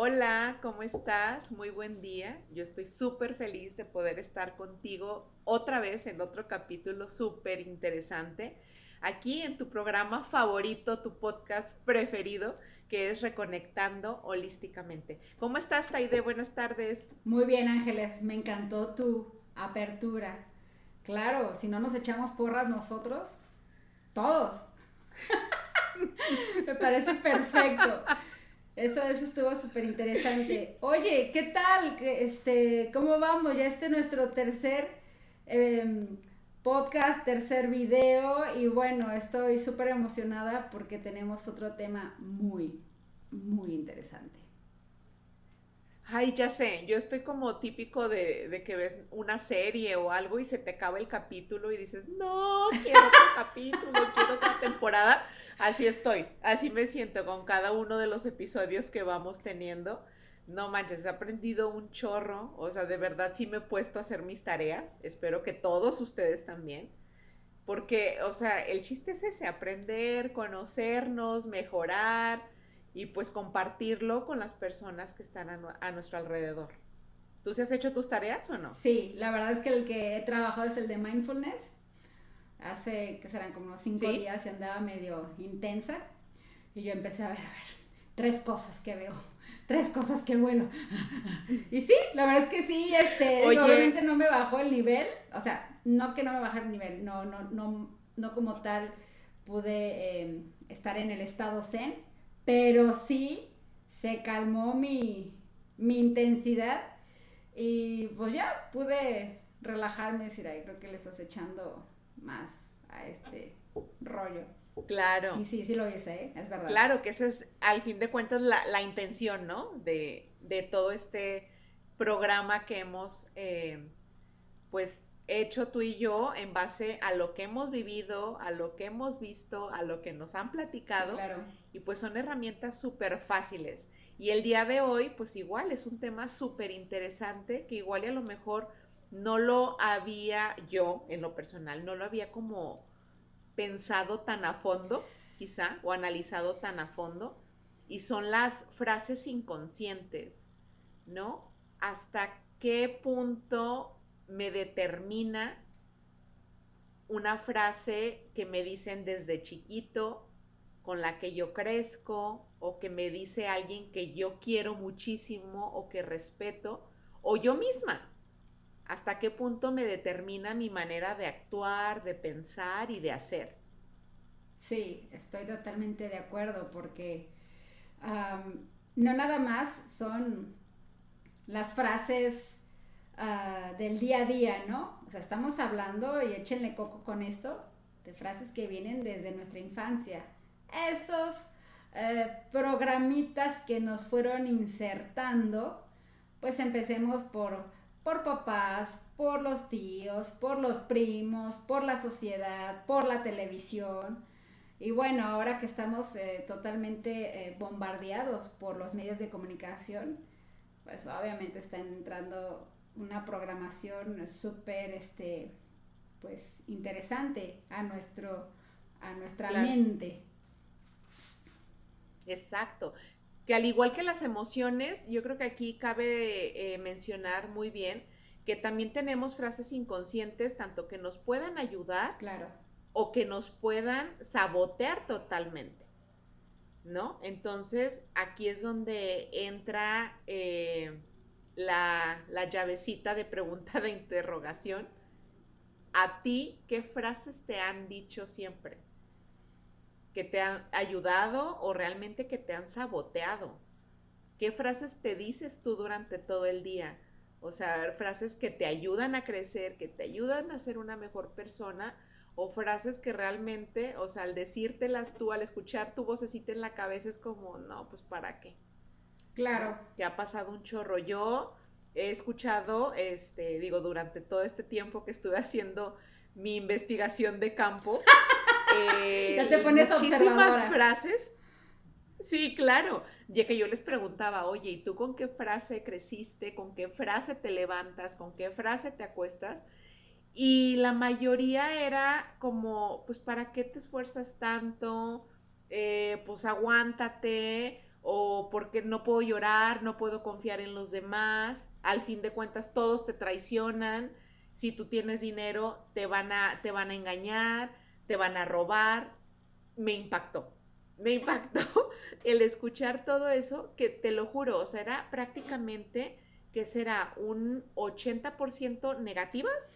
Hola, ¿cómo estás? Muy buen día. Yo estoy súper feliz de poder estar contigo otra vez en otro capítulo súper interesante. Aquí en tu programa favorito, tu podcast preferido, que es Reconectando Holísticamente. ¿Cómo estás, Taide? Buenas tardes. Muy bien, Ángeles. Me encantó tu apertura. Claro, si no nos echamos porras nosotros, todos. Me parece perfecto. Eso, eso estuvo súper interesante. Oye, ¿qué tal? Este, ¿Cómo vamos? Ya este es nuestro tercer em, podcast, tercer video y bueno, estoy súper emocionada porque tenemos otro tema muy, muy interesante. Ay, ya sé, yo estoy como típico de, de, que ves una serie o algo y se te acaba el capítulo y dices, no, quiero otro capítulo, quiero otra temporada. Así estoy, así me siento con cada uno de los episodios que vamos teniendo. No manches, he aprendido un chorro, o sea, de verdad sí me he puesto a hacer mis tareas, espero que todos ustedes también, porque, o sea, el chiste es ese, aprender, conocernos, mejorar y pues compartirlo con las personas que están a, nuestro alrededor. ¿Tú sí has hecho tus tareas o no? Sí, la verdad es que el que he trabajado es el de mindfulness hace que serán como cinco días y andaba medio intensa. Y yo empecé a ver, a ver, tres cosas que veo, tres cosas que vuelo. Y sí, la verdad es que sí, este, obviamente no me bajó el nivel, o sea, no que no me bajara el nivel, no, no, no, no como tal pude em, estar en el estado zen, pero sí se calmó mi, mi intensidad y pues ya pude relajarme y decir, ay, creo que le estás echando más a este rollo. Claro. Y sí, sí lo hice, ¿eh? es verdad. Claro, que esa es al fin de cuentas la, la intención, ¿no? De, de, todo este programa que hemos, eh, pues, hecho tú y yo en base a lo que hemos vivido, a lo que hemos visto, a lo que nos han platicado. claro. Y pues son herramientas súper fáciles. Y el día de hoy, pues igual es un tema súper interesante que igual y a lo mejor no lo había yo, en lo personal, no lo había como pensado tan a fondo, quizá, o analizado tan a fondo, y son las frases inconscientes, ¿no? ¿Hasta qué punto me determina una frase que me dicen desde chiquito, con la que yo crezco, o que me dice alguien que yo quiero muchísimo o que respeto, o yo misma, hasta qué punto me determina mi manera de actuar, de pensar y de hacer. Sí, estoy totalmente de acuerdo porque no nada más son las frases uh, del día a día, ¿no? O sea, estamos hablando, y échenle coco con esto, de frases que vienen desde nuestra infancia. Esos eh, programitas que nos fueron insertando, pues empecemos por por papás, por los tíos, por los primos, por la sociedad, por la televisión. Y bueno, ahora que estamos eh, totalmente eh, bombardeados por los medios de comunicación, pues obviamente está entrando una programación súper, este, pues interesante a nuestro, a nuestra mente. Exacto que al igual que las emociones, yo creo que aquí cabe eh, mencionar muy bien que también tenemos frases inconscientes, tanto que nos puedan ayudar claro. o que nos puedan sabotear totalmente, ¿no? Entonces, aquí es donde entra eh, la, la llavecita de pregunta de interrogación. ¿A ti qué frases te han dicho siempre? Que te han ayudado o realmente que te han saboteado? ¿Qué frases te dices tú durante todo el día? O sea, frases que te ayudan a crecer, que te ayudan a ser una mejor persona, o frases que realmente, o sea, al decírtelas tú, al escuchar tu vocecita en la cabeza, es como, no, pues para qué. Claro. Te ha pasado un chorro. Yo he escuchado, este, digo, durante todo este tiempo que estuve haciendo mi investigación de campo, Eh, ya te pones muchísimas frases. Sí, claro. Ya que yo les preguntaba, oye, ¿y tú con qué frase creciste? ¿Con qué frase te levantas? ¿Con qué frase te acuestas? Y la mayoría era como, pues, ¿para qué te esfuerzas tanto? Eh, pues aguántate. o porque no puedo llorar, no puedo confiar en los demás, al fin de cuentas todos te traicionan, si tú tienes dinero te van a, te van a engañar, te van a robar, me impactó, me impactó el escuchar todo eso, que te lo juro, o sea, era prácticamente que será un 80% negativas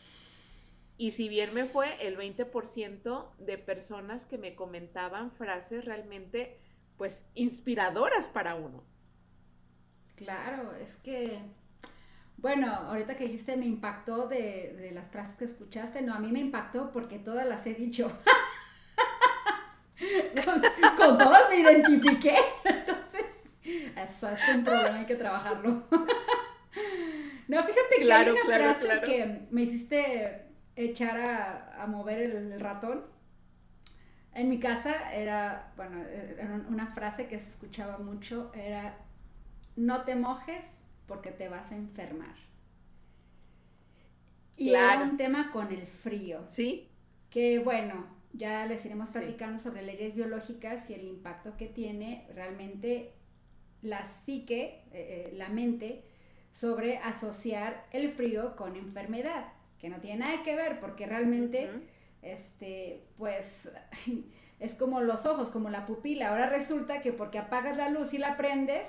y si bien me fue el 20% de personas que me comentaban frases realmente pues inspiradoras para uno. Claro, es que, bueno, ahorita que dijiste me impactó de, las frases que escuchaste, no, a mí me impactó porque todas las he dicho. con, todas me identifiqué. Entonces, eso es un problema, hay que trabajarlo. no, fíjate que hay una frase que me hiciste echar a, mover el, ratón. En mi casa era, bueno, era una frase que se escuchaba mucho, era, no te mojes porque te vas a enfermar. Y era un tema con el frío. Sí. Que bueno, ya les iremos platicando sobre leyes biológicas y el impacto que tiene realmente la psique, eh, eh, la mente, sobre asociar el frío con enfermedad que no tiene nada que ver porque realmente, este, pues, es como los ojos, como la pupila. Ahora resulta que porque apagas la luz y la prendes,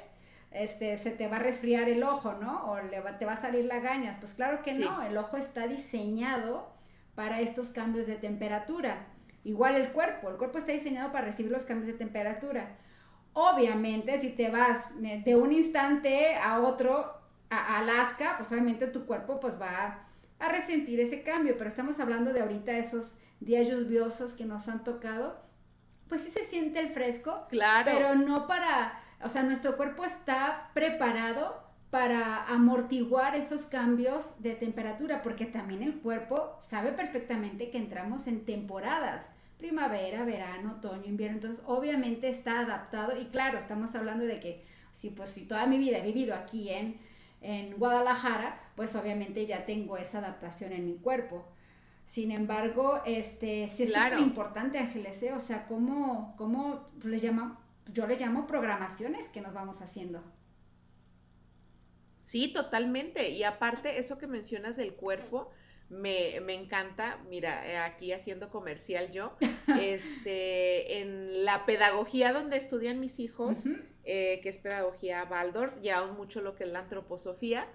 este, se te va a resfriar el ojo, ¿no? O le te va a salir la gañas. Pues claro que no, el ojo está diseñado para estos cambios de temperatura. Igual el cuerpo, el cuerpo está diseñado para recibir los cambios de temperatura. Obviamente, si te vas de un instante a otro, a Alaska, pues obviamente tu cuerpo pues va a resentir ese cambio, pero estamos hablando de ahorita esos días lluviosos que nos han tocado, pues sí se siente el fresco, claro. pero no para, o sea, nuestro cuerpo está preparado para amortiguar esos cambios de temperatura, porque también el cuerpo sabe perfectamente que entramos en temporadas, primavera, verano, otoño, invierno, entonces obviamente está adaptado y claro, estamos hablando de que si pues si toda mi vida he vivido aquí en en Guadalajara, pues obviamente ya tengo esa adaptación en mi cuerpo. Sin embargo, este, sí es súper importante, Ángeles, ¿eh? o sea, ¿cómo, cómo le llama, yo le llamo programaciones que nos vamos haciendo? Sí, totalmente. Y aparte, eso que mencionas del cuerpo, me, encanta, mira, eh, aquí haciendo comercial yo, este, en la pedagogía donde estudian mis hijos, eh, que es pedagogía Waldorf, ya mucho lo que es la antroposofía,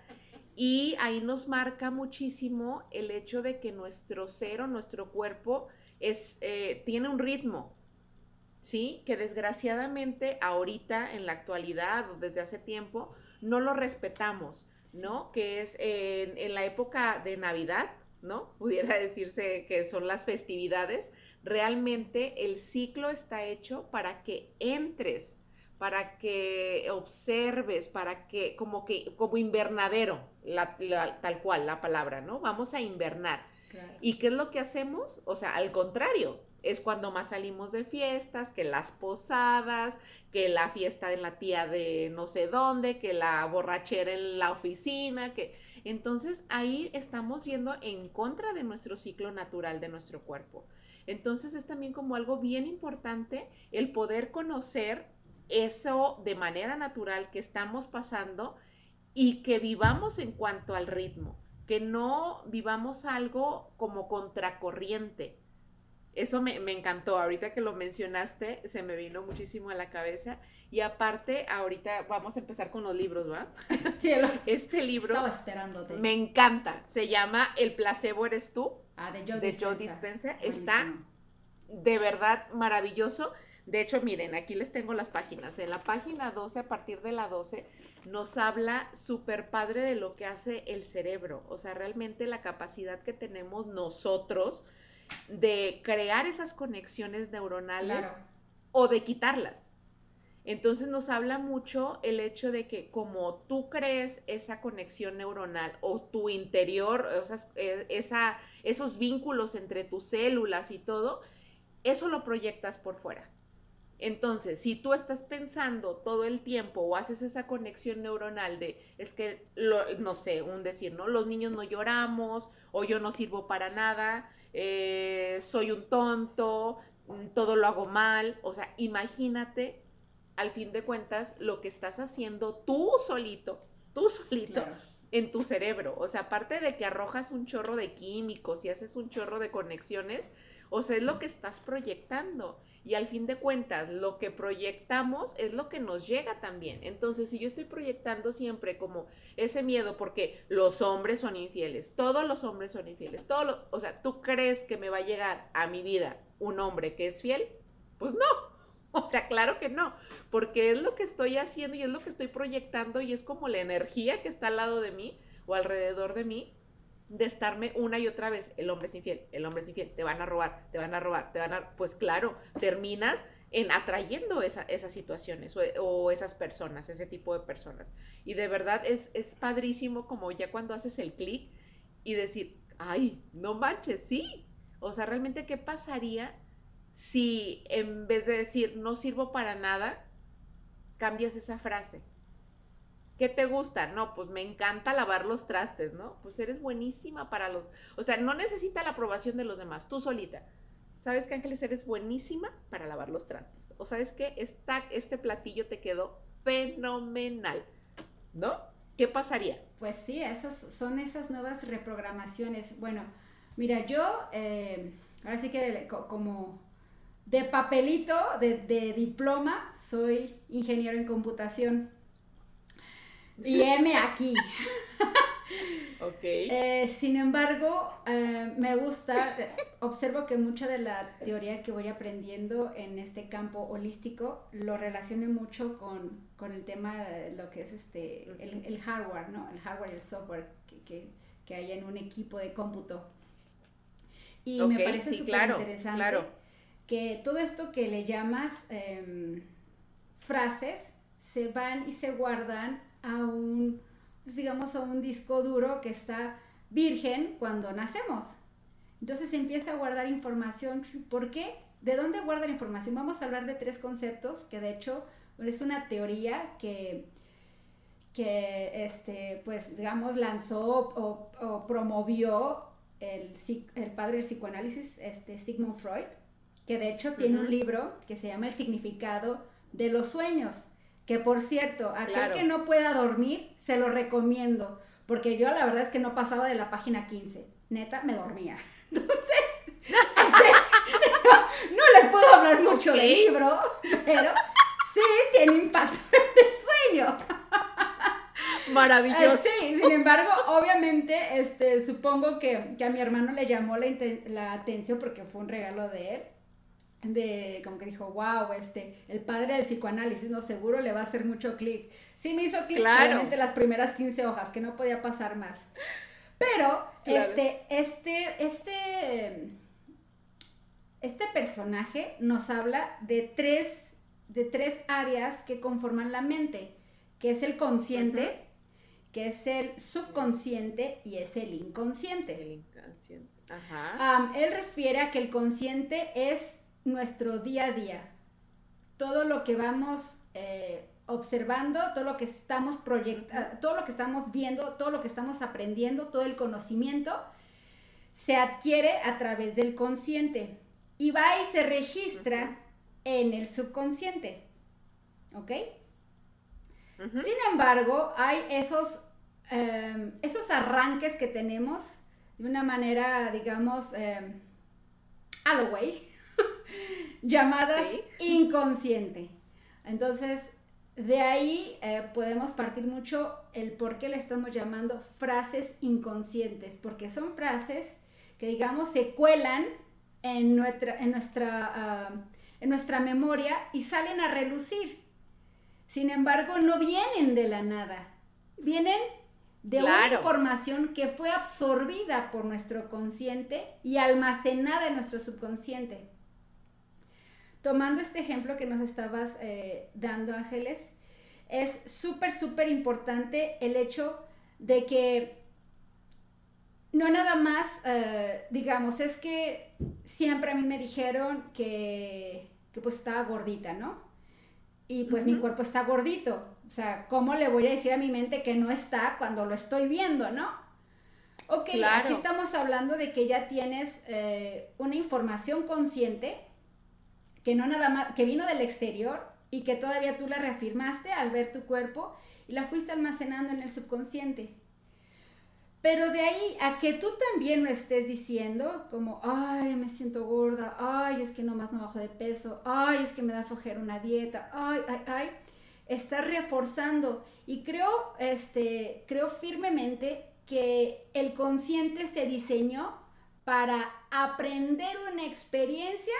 y ahí nos marca muchísimo el hecho de que nuestro ser o nuestro cuerpo es, eh, tiene un ritmo, ¿sí? Que desgraciadamente ahorita, en la actualidad o desde hace tiempo, no lo respetamos, ¿no? Que es en, en la época de Navidad, ¿no? Pudiera decirse que son las festividades. Realmente el ciclo está hecho para que entres para que observes, para que, como que, como invernadero, tal cual la palabra, ¿no? Vamos a invernar. ¿Y qué es lo que hacemos? O sea, al contrario, es cuando más salimos de fiestas, que las posadas, que la fiesta de la tía de no sé dónde, que la borrachera en la oficina, que... Entonces ahí estamos yendo en contra de nuestro ciclo natural de nuestro cuerpo. Entonces es también como algo bien importante el poder conocer eso de manera natural que estamos pasando y que vivamos en cuanto al ritmo, que no vivamos algo como contracorriente. Eso me, encantó, ahorita que lo mencionaste, se me vino muchísimo a la cabeza. Y aparte, ahorita vamos a empezar con los libros, ¿va? este libro Estaba esperándote. me encanta. Se llama El placebo eres tú. Ah, de Joe de Dispenza. Está de verdad maravilloso. De hecho, miren, aquí les tengo las páginas. En la página 12, a partir de la 12, nos habla súper padre de lo que hace el cerebro. O sea, realmente la capacidad que tenemos nosotros de crear esas conexiones neuronales o de quitarlas. Entonces nos habla mucho el hecho de que como tú crees esa conexión neuronal o tu interior, sea, eh, esa, esos vínculos entre tus células y todo, eso lo proyectas por fuera. Entonces, si tú estás pensando todo el tiempo o haces esa conexión neuronal de, es que, no sé, un decir, ¿no? Los niños no lloramos o yo no sirvo para nada, eh, soy un tonto, mm, todo lo hago mal, o sea, imagínate al fin de cuentas, lo que estás haciendo tú solito, tú solito. en tu cerebro. O sea, aparte de que arrojas un chorro de químicos y haces un chorro de conexiones, o sea, es lo que estás proyectando. Y al fin de cuentas, lo que proyectamos es lo que nos llega también. Entonces, si yo estoy proyectando siempre como ese miedo, porque los hombres son infieles, todos los hombres son infieles, todos o sea, ¿tú crees que me va a llegar a mi vida un hombre que es fiel? Pues no. O sea, claro que no, porque es lo que estoy haciendo y es lo que estoy proyectando y es como la energía que está al lado de mí o alrededor de mí de estarme una y otra vez, el hombre es infiel, el hombre es infiel, te van a robar, te van a robar, te van a... Pues claro, terminas en atrayendo esas situaciones o, esas personas, ese tipo de personas. Y de verdad es, es padrísimo como ya cuando haces el clic y decir, ay, no manches, sí. O sea, realmente, ¿qué pasaría si en vez de decir, no sirvo para nada, cambias esa frase? ¿Qué te gusta? No, pues me encanta lavar los trastes, ¿no? Pues eres buenísima para los... O sea, no necesita la aprobación de los demás, tú solita. ¿Sabes que Ángeles eres buenísima para lavar los trastes? O sabes que este platillo te quedó fenomenal, ¿no? ¿Qué pasaría? Pues sí, esos son esas nuevas reprogramaciones. Bueno, mira, yo eh, ahora sí que como de papelito, de diploma, soy ingeniero en computación. Y M aquí. ok. Eh, sin embargo, eh, me gusta, observo que mucha de la teoría que voy aprendiendo en este campo holístico lo relaciono mucho con, el tema de lo que es este, el, hardware, ¿no? El hardware y el software que, hay en un equipo de cómputo. Y me parece súper interesante que todo esto que le llamas em, frases se van y se guardan a un, pues, digamos, a un disco duro que está virgen cuando nacemos. Entonces se empieza a guardar información. ¿Por qué? ¿De dónde guarda la información? Vamos a hablar de tres conceptos que de hecho es una teoría que, que este, pues, digamos, lanzó o, promovió el, el, padre del psicoanálisis, este, Sigmund Freud, que de hecho tiene un libro que se llama El significado de los sueños. Que por cierto, aquel que no pueda dormir, se lo recomiendo. Porque yo la verdad es que no pasaba de la página 15. Neta, me dormía. Entonces, este, no, les puedo hablar mucho del libro, pero sí tiene impacto en el sueño. Maravilloso. Eh, sí, sin embargo, obviamente, este, supongo que, a mi hermano le llamó la, la atención porque fue un regalo de él de como que dijo, wow, este, el padre del psicoanálisis, no, seguro le va a hacer mucho clic. Sí me hizo clic solamente las primeras 15 hojas, que no podía pasar más. Pero, este, este, este, este personaje nos habla de tres, de tres áreas que conforman la mente, que es el consciente, que es el subconsciente y es el inconsciente. El inconsciente. Ajá. él refiere a que el consciente es nuestro día a día. Todo lo que vamos eh, observando, todo lo que estamos proyectando, todo lo que estamos viendo, todo lo que estamos aprendiendo, todo el conocimiento, se adquiere a través del consciente y va y se registra en el subconsciente. ¿Ok? Sin embargo, hay esos, em, esos arranques que tenemos de una manera, digamos, eh, llamadas inconsciente. Entonces, de ahí eh, podemos partir mucho el por qué le estamos llamando frases inconscientes, porque son frases que, digamos, se cuelan en nuestra, en nuestra, ah, en nuestra memoria y salen a relucir. Sin embargo, no vienen de la nada, vienen de una información que fue absorbida por nuestro consciente y almacenada en nuestro subconsciente tomando este ejemplo que nos estabas eh, dando, Ángeles, es súper, súper importante el hecho de que no nada más, eh, digamos, es que siempre a mí me dijeron que, pues estaba gordita, ¿no? Y pues mi cuerpo está gordito. O sea, ¿cómo le voy a decir a mi mente que no está cuando lo estoy viendo, no? Ok, aquí estamos hablando de que ya tienes eh, una información consciente que no nada más, que vino del exterior y que todavía tú la reafirmaste al ver tu cuerpo y la fuiste almacenando en el subconsciente. Pero de ahí a que tú también lo estés diciendo, como, ay, me siento gorda, ay, es que nomás no bajo de peso, ay, es que me da flojera una dieta, ay, ay, ay, estás reforzando. Y creo, este, creo firmemente que el consciente se diseñó para aprender una experiencia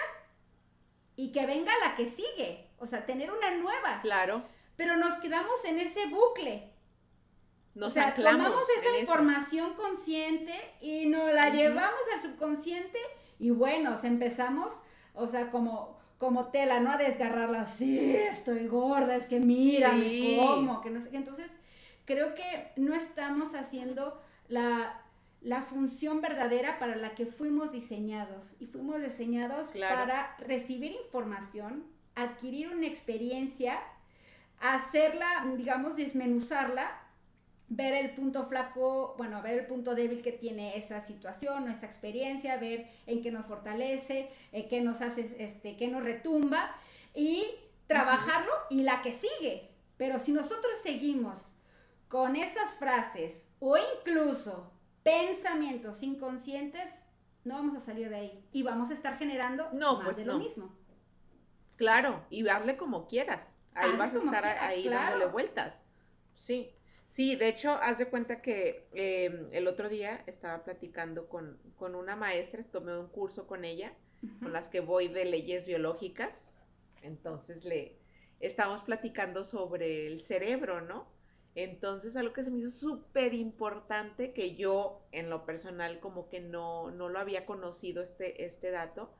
y que venga la que sigue, o sea, tener una nueva. Claro. Pero nos quedamos en ese bucle o sea, tomamos esa información consciente y nos la llevamos al subconsciente y bueno, empezamos, o sea, como, como tela, ¿no? A desgarrarla, sí, estoy gorda, es que mira, me como, que no sé qué. Entonces, creo que no estamos haciendo la, función verdadera para la que fuimos diseñados. Y fuimos diseñados para recibir información, adquirir una experiencia, hacerla, digamos, desmenuzarla ver el punto flaco, bueno, ver el punto débil que tiene esa situación o esa experiencia, ver en qué nos fortalece, en qué nos hace, este, qué nos retumba y trabajarlo y la que sigue. Pero si nosotros seguimos con esas frases o incluso pensamientos inconscientes, no vamos a salir de ahí y vamos a estar generando no, más pues de lo mismo. Claro, y hazle como quieras. Ahí vas a estar ahí dándole vueltas. Sí. Sí, de hecho, haz de cuenta que em, el otro día estaba platicando con, una maestra, tomé un curso con ella, con las que voy de leyes biológicas. Entonces le estábamos platicando sobre el cerebro, ¿no? Entonces, algo que se me hizo súper importante, que yo en lo personal como que no, no lo había conocido este, este dato,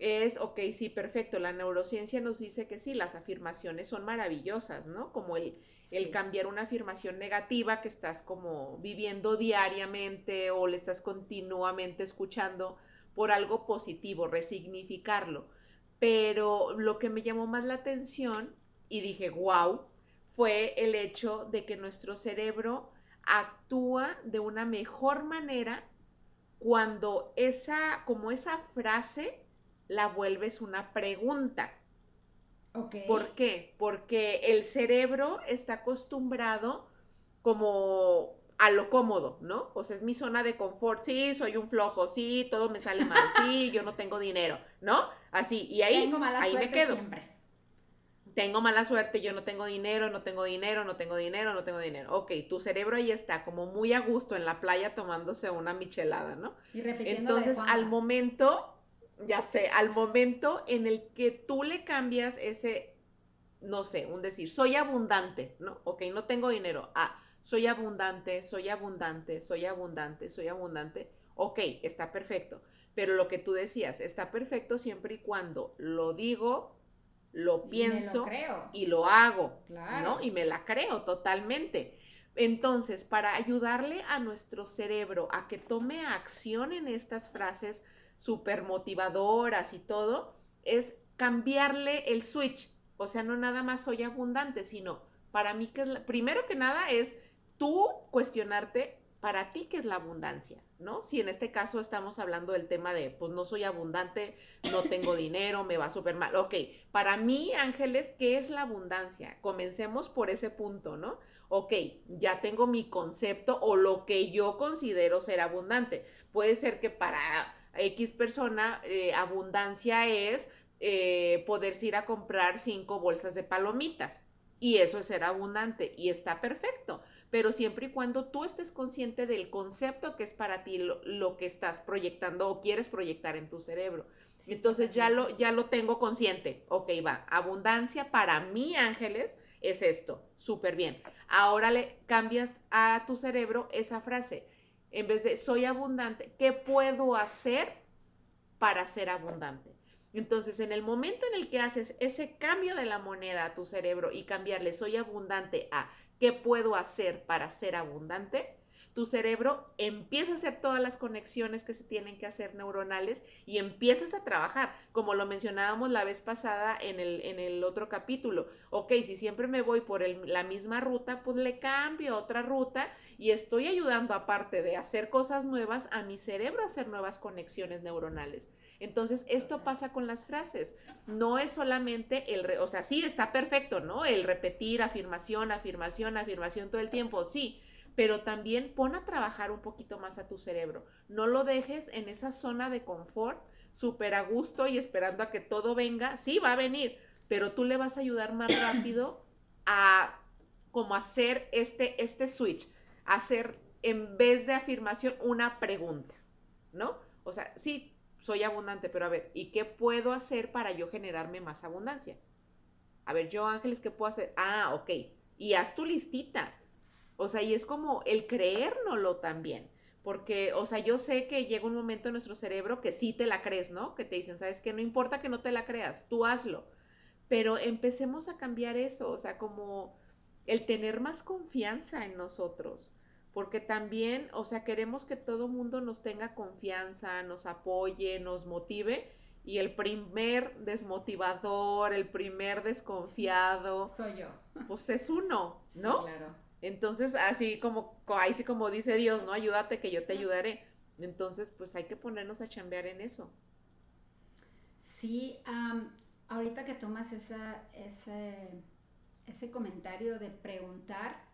es, ok, sí, perfecto, la neurociencia nos dice que sí, las afirmaciones son maravillosas, ¿no? Como el, el cambiar una afirmación negativa que estás como viviendo diariamente o le estás continuamente escuchando por algo positivo, resignificarlo. Pero lo que me llamó más la atención y dije, wow, fue el hecho de que nuestro cerebro actúa de una mejor manera cuando esa, como esa frase, la vuelves una pregunta. ¿Por qué? Porque el cerebro está acostumbrado como a lo cómodo, ¿no? O sea, es mi zona de confort, sí, soy un flojo, sí, todo me sale mal, sí, yo no tengo dinero, ¿no? Así, y ahí, tengo mala ahí me quedo. Siempre. Tengo mala suerte, yo no tengo dinero, no tengo dinero, no tengo dinero, no tengo dinero. Ok, tu cerebro ahí está como muy a gusto en la playa tomándose una michelada, ¿no? Y repitiendo Entonces, al momento ya sé, al momento en el que tú le cambias ese, no sé, un decir, soy abundante, ¿no? Ok, no tengo dinero. Ah, soy abundante, soy abundante, soy abundante, soy abundante. Ok, está perfecto. Pero lo que tú decías, está perfecto siempre y cuando lo digo, lo pienso y lo, hago, ¿no? Y me la creo totalmente. Entonces, para ayudarle a nuestro cerebro a que tome acción en estas frases, súper motivadoras y todo, es cambiarle el switch. O sea, no nada más soy abundante, sino para mí que es primero que nada es tú cuestionarte para ti qué es la abundancia, ¿no? Si en este caso estamos hablando del tema de, pues no soy abundante, no tengo dinero, me va súper mal. Ok, para mí, Ángeles, ¿qué es la abundancia? Comencemos por ese punto, ¿no? Ok, ya tengo mi concepto o lo que yo considero ser abundante. Puede ser que para X persona, eh, abundancia es eh, poderse ir a comprar cinco bolsas de palomitas. Y eso es ser abundante y está perfecto. Pero siempre y cuando tú estés consciente del concepto que es para ti lo, que estás proyectando o quieres proyectar en tu cerebro. Entonces ya lo, ya lo tengo consciente. Ok, va. Abundancia para mí, ángeles, es esto. Súper bien. Ahora le cambias a tu cerebro esa frase en vez de soy abundante, ¿qué puedo hacer para ser abundante? Entonces, en el momento en el que haces ese cambio de la moneda a tu cerebro y cambiarle soy abundante a ¿qué puedo hacer para ser abundante? tu cerebro empieza a hacer todas las conexiones que se tienen que hacer neuronales y empiezas a trabajar, como lo mencionábamos la vez pasada en el, en el otro capítulo. Ok, si siempre me voy por la misma ruta, pues le cambio otra ruta y estoy ayudando, aparte de hacer cosas nuevas, a mi cerebro a hacer nuevas conexiones neuronales. Entonces, esto pasa con las frases. No es solamente el, o sea, sí está perfecto, ¿no? El repetir afirmación, afirmación, afirmación todo el tiempo, sí, pero también pon a trabajar un poquito más a tu cerebro. No lo dejes en esa zona de confort, súper a gusto y esperando a que todo venga. Sí, va a venir, pero tú le vas a ayudar más rápido a como hacer este, este switch, hacer en vez de afirmación una pregunta, ¿no? O sea, sí, soy abundante, pero a ver, ¿y qué puedo hacer para yo generarme más abundancia? A ver, yo Ángeles, ¿qué puedo hacer? Ah, ok. Y haz tu listita. O sea, y es como el creérnoslo también. Porque, o sea, yo sé que llega un momento en nuestro cerebro que sí te la crees, ¿no? Que te dicen, ¿sabes qué? No importa que no te la creas, tú hazlo. Pero empecemos a cambiar eso, o sea, como el tener más confianza en nosotros porque también, o sea, queremos que todo mundo nos tenga confianza, nos apoye, nos motive. Y el primer desmotivador, el primer desconfiado. Soy yo. Pues es uno, ¿no? Sí, claro. Entonces, así como, ahí sí como dice Dios, ¿no? Ayúdate que yo te ayudaré. Entonces, pues hay que ponernos a chambear en eso. Sí, ahorita que tomas esa, ese, ese comentario de preguntar,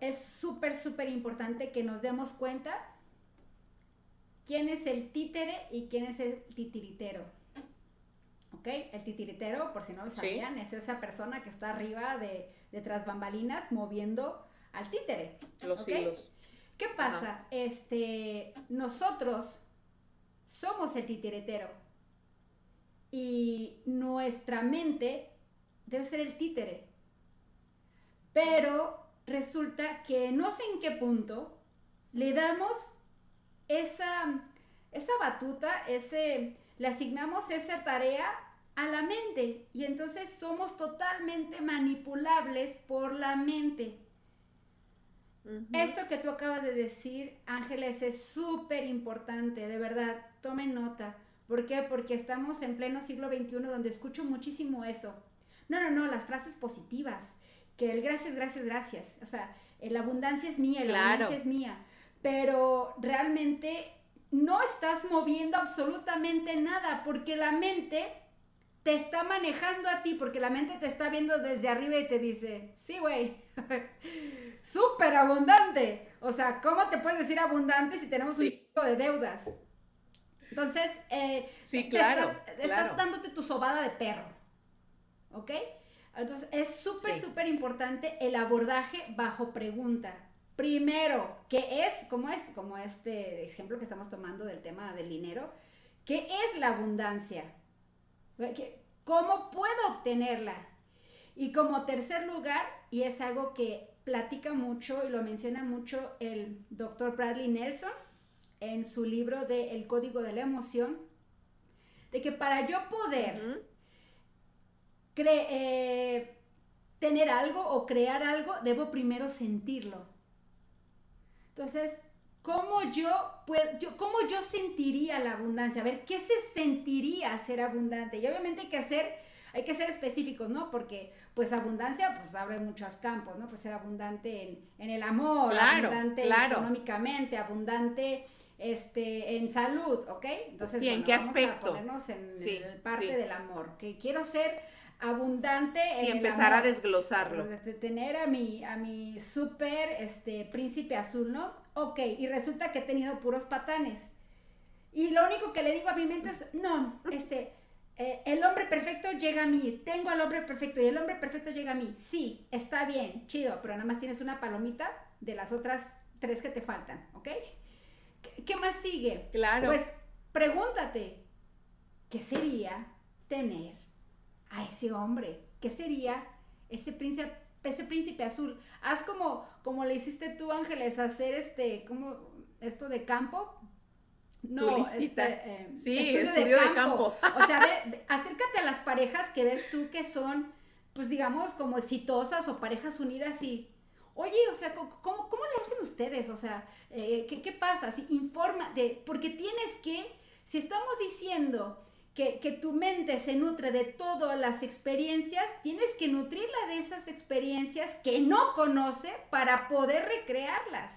es súper, súper importante que nos demos cuenta quién es el títere y quién es el titiritero. ¿Ok? El titiritero, por si no lo sabían, es esa persona que está arriba de, de tras bambalinas moviendo al títere. Los hilos. ¿Qué pasa? Este, nosotros somos el titiritero y nuestra mente debe ser el títere. Pero resulta que no sé en qué punto le damos esa, esa batuta, ese, le asignamos esa tarea a la mente y entonces somos totalmente manipulables por la mente. Esto que tú acabas de decir, Ángeles, es súper importante, de verdad, tomen nota. ¿Por qué? Porque estamos en pleno siglo XXI donde escucho muchísimo eso. No, no, no, las frases positivas que el gracias, gracias, gracias. O sea, la abundancia es mía, la abundancia es mía. Pero realmente no estás moviendo absolutamente nada porque la mente te está manejando a ti, porque la mente te está viendo desde arriba y te dice, sí, güey, súper abundante. O sea, ¿cómo te puedes decir abundante si tenemos un tipo de deudas? Entonces, eh, sí, claro, estás, estás dándote tu sobada de perro, ¿ok? Entonces, es súper, súper importante el abordaje bajo pregunta. Primero, ¿qué es? ¿Cómo es? Como este ejemplo que estamos tomando del tema del dinero. ¿Qué es la abundancia? ¿Cómo puedo obtenerla? Y como tercer lugar, y es algo que platica mucho y lo menciona mucho el doctor Bradley Nelson en su libro de El Código de la Emoción, de que para yo poder eh, tener algo o crear algo, debo primero sentirlo. Entonces, ¿cómo yo, puedo, yo, ¿cómo yo sentiría la abundancia? A ver, ¿qué se sentiría ser abundante? Y obviamente hay que hacer, hay que ser específicos, ¿no? Porque, pues, abundancia, pues, abre muchos campos, ¿no? Pues ser abundante en, el amor, abundante económicamente, abundante este, en salud, ¿ok? Entonces, ¿en qué aspecto? ponernos en parte del amor, que quiero ser abundante. y empezar a desglosarlo. De tener a mi, a mi súper este, príncipe azul, ¿no? Ok, y resulta que he tenido puros patanes. Y lo único que le digo a mi mente es, no, este, eh, el hombre perfecto llega a mí, tengo al hombre perfecto y el hombre perfecto llega a mí. Sí, está bien, chido, pero nada más tienes una palomita de las otras tres que te faltan, ¿ok? ¿Qué, qué más sigue? Claro. Pues pregúntate, ¿qué sería tener a ese hombre? ¿Qué sería ese príncipe, ese príncipe azul? Haz como, como le hiciste tú, Ángeles, hacer este, como esto de campo. No, este, eh, sí, estudio, de, campo. O sea, acércate a las parejas que ves tú que son, pues digamos, como exitosas o parejas unidas y, oye, o sea, ¿cómo, cómo le hacen ustedes? O sea, eh, ¿qué, ¿qué, pasa? Si informa, de, porque tienes que, si estamos diciendo que, que, tu mente se nutre de todas las experiencias, tienes que nutrirla de esas experiencias que no conoce para poder recrearlas.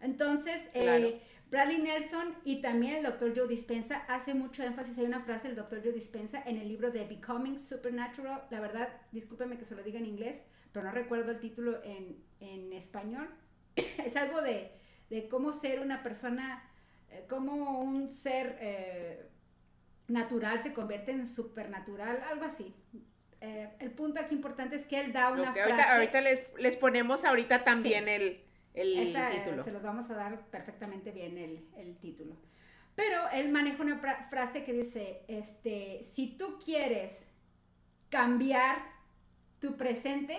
Entonces, eh, Bradley Nelson y también el doctor Joe Dispensa hace mucho énfasis, hay una frase del doctor Joe Dispensa en el libro de Becoming Supernatural, la verdad, discúlpeme que se lo diga en inglés, pero no recuerdo el título en, en español, es algo de, de, cómo ser una persona, cómo un ser eh, natural se convierte en supernatural, algo así. Eh, el punto aquí importante es que él da una frase. Ahorita, ahorita les, les, ponemos ahorita también el el título. Se los vamos a dar perfectamente bien el, título. Pero él maneja una frase que dice, este, si tú quieres cambiar tu presente,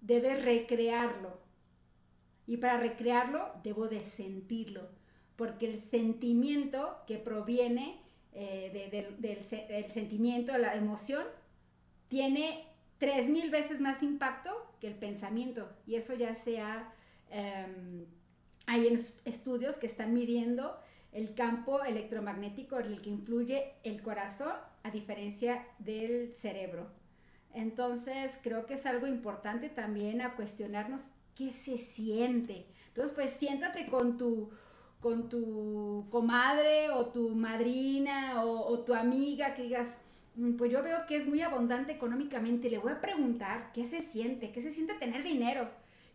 debes recrearlo. Y para recrearlo, debo de sentirlo. Porque el sentimiento que proviene eh, del, sentimiento, la emoción, tiene tres mil veces más impacto que el pensamiento. Y eso ya sea, em, hay estudios que están midiendo el campo electromagnético en el que influye el corazón a diferencia del cerebro. Entonces creo que es algo importante también a cuestionarnos qué se siente. Entonces pues siéntate con tu, con tu comadre o tu madrina o, o tu amiga que digas, Mm, pues yo veo que es muy abundante económicamente. Le voy a preguntar qué se siente, qué se siente tener dinero,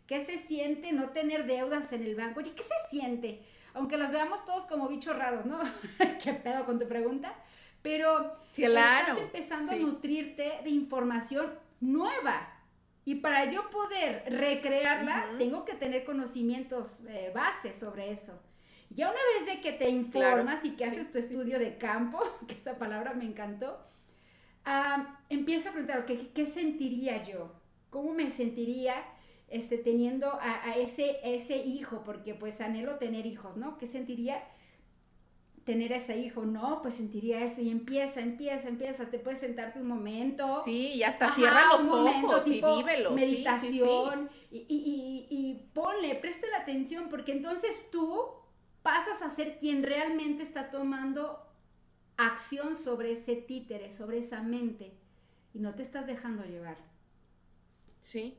qué se siente no tener deudas en el banco. Oye, ¿qué se siente? Aunque los veamos todos como bichos raros, ¿no? ¿Qué pedo con tu pregunta? Pero estás empezando a nutrirte de información nueva. Y para yo poder recrearla, tengo que tener conocimientos eh, bases sobre eso. Ya una vez de que te informas y que haces tu estudio de campo, que esa palabra me encantó, empieza a preguntar, ¿qué sentiría yo? ¿Cómo me sentiría este, teniendo a, ese, ese hijo? Porque pues anhelo tener hijos, ¿no? ¿Qué sentiría tener a ese hijo? No, pues sentiría eso y empieza, empieza, empieza, te puedes sentarte un momento. Sí, y hasta cierra los ojos y vívelo. Meditación Y, y, y ponle, preste la atención porque entonces tú pasas a ser quien realmente está tomando acción sobre ese títere, sobre esa mente, y no te estás dejando llevar. Sí.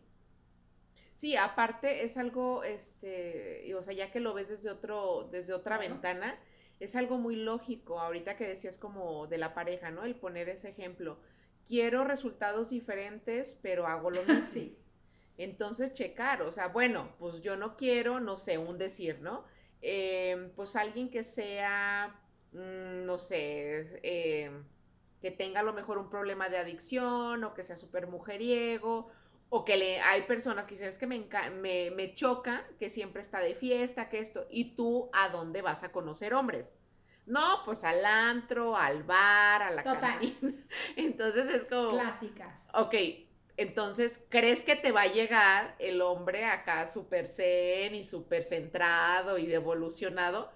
Sí, aparte es algo, este, o sea, ya que lo ves desde otro, desde otra ventana, es algo muy lógico. Ahorita que decías como de la pareja, ¿no? El poner ese ejemplo. Quiero resultados diferentes, pero hago lo mismo. sí. Entonces, checar, o sea, bueno, pues yo no quiero, no sé, un decir, ¿no? Eh, pues alguien que sea Mm, no sé, eh, que tenga a lo mejor un problema de adicción o que sea súper mujeriego o que le, hay personas que dicen, es que me, me, me, choca que siempre está de fiesta, que esto, y tú a dónde vas a conocer hombres. No, pues al antro, al bar, a la Total. Entonces es como... Clásica. Ok, entonces, ¿crees que te va a llegar el hombre acá súper zen y súper centrado y devolucionado?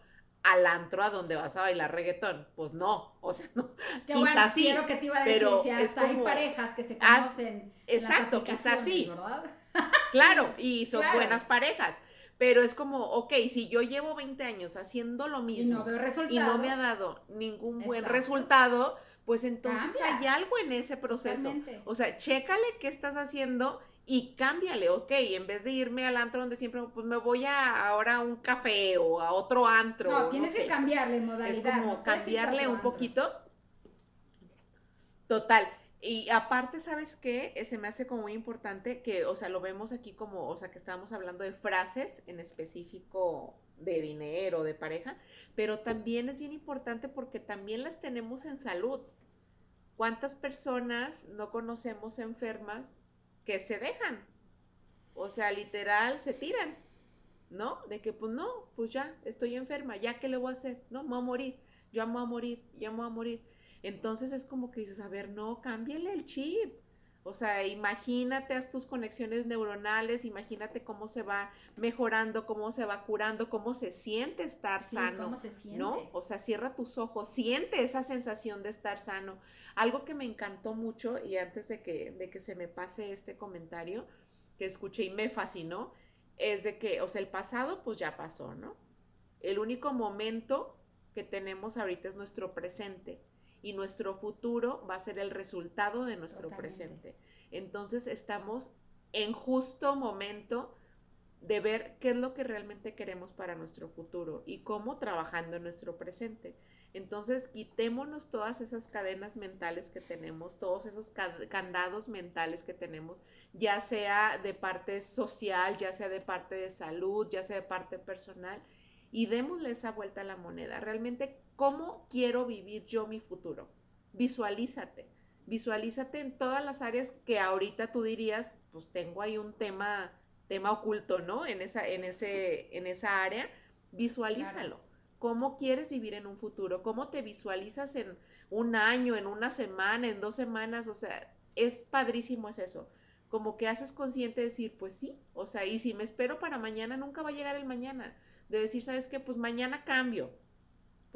al antro a donde vas a bailar reggaetón. Pues no, o sea, no. Quizás bueno, sí, quiero que te iba a decir, si hasta hay parejas que se conocen. exacto, quizás sí. ¿verdad? Claro, y son buenas parejas. Pero es como, ok, si yo llevo 20 años haciendo lo mismo y no, veo resultado, y no me ha dado ningún buen resultado, pues entonces hay algo en ese proceso. O sea, chécale qué estás haciendo y cámbiale, ok, en vez de irme al antro donde siempre, pues me voy a ahora a un café o a otro antro. No, tienes que cambiarle modalidad. Es como cambiarle un poquito. Total. Y aparte, ¿sabes qué? Eh, se me hace como muy importante que, o sea, lo vemos aquí como, o sea, que estábamos hablando de frases en específico de dinero, de pareja, pero también es bien importante porque también las tenemos en salud. ¿Cuántas personas no conocemos enfermas que se dejan. O sea, literal, se tiran, ¿no? De que, pues no, pues ya, estoy enferma, ya, ¿qué le voy a hacer? No, me voy a morir, yo amo a morir, ya me a morir. Entonces es como que dices, a ver, no, cámbiale el chip. O sea, imagínate a tus conexiones neuronales, imagínate cómo se va mejorando, cómo se va curando, cómo se siente estar sano. ¿Cómo se siente? ¿No? O sea, cierra tus ojos, siente esa sensación de estar sano. Algo que me encantó mucho, y antes de que, de que se me pase este comentario que escuché y me fascinó, es de que, o sea, el pasado pues ya pasó, ¿no? El único momento que tenemos ahorita es nuestro presente y nuestro futuro va a ser el resultado de nuestro presente. Entonces estamos en justo momento de ver qué es lo que realmente queremos para nuestro futuro y cómo trabajando en nuestro presente. Entonces, quitémonos todas esas cadenas mentales que tenemos, todos esos candados mentales que tenemos, ya sea de parte social, ya sea de parte de salud, ya sea de parte personal, y démosle esa vuelta a la moneda. Realmente, ¿cómo quiero vivir yo mi futuro? Visualízate, visualízate en todas las áreas que ahorita tú dirías, pues tengo ahí un tema, tema oculto, ¿no? En esa, en ese, en esa área, visualízalo cómo quieres vivir en un futuro, cómo te visualizas en un año, en una semana, en dos semanas, o sea, es padrísimo es eso. Como que haces consciente de decir, pues sí, o sea, y si me espero para mañana, nunca va a llegar el mañana. De decir, ¿sabes qué? Pues mañana cambio.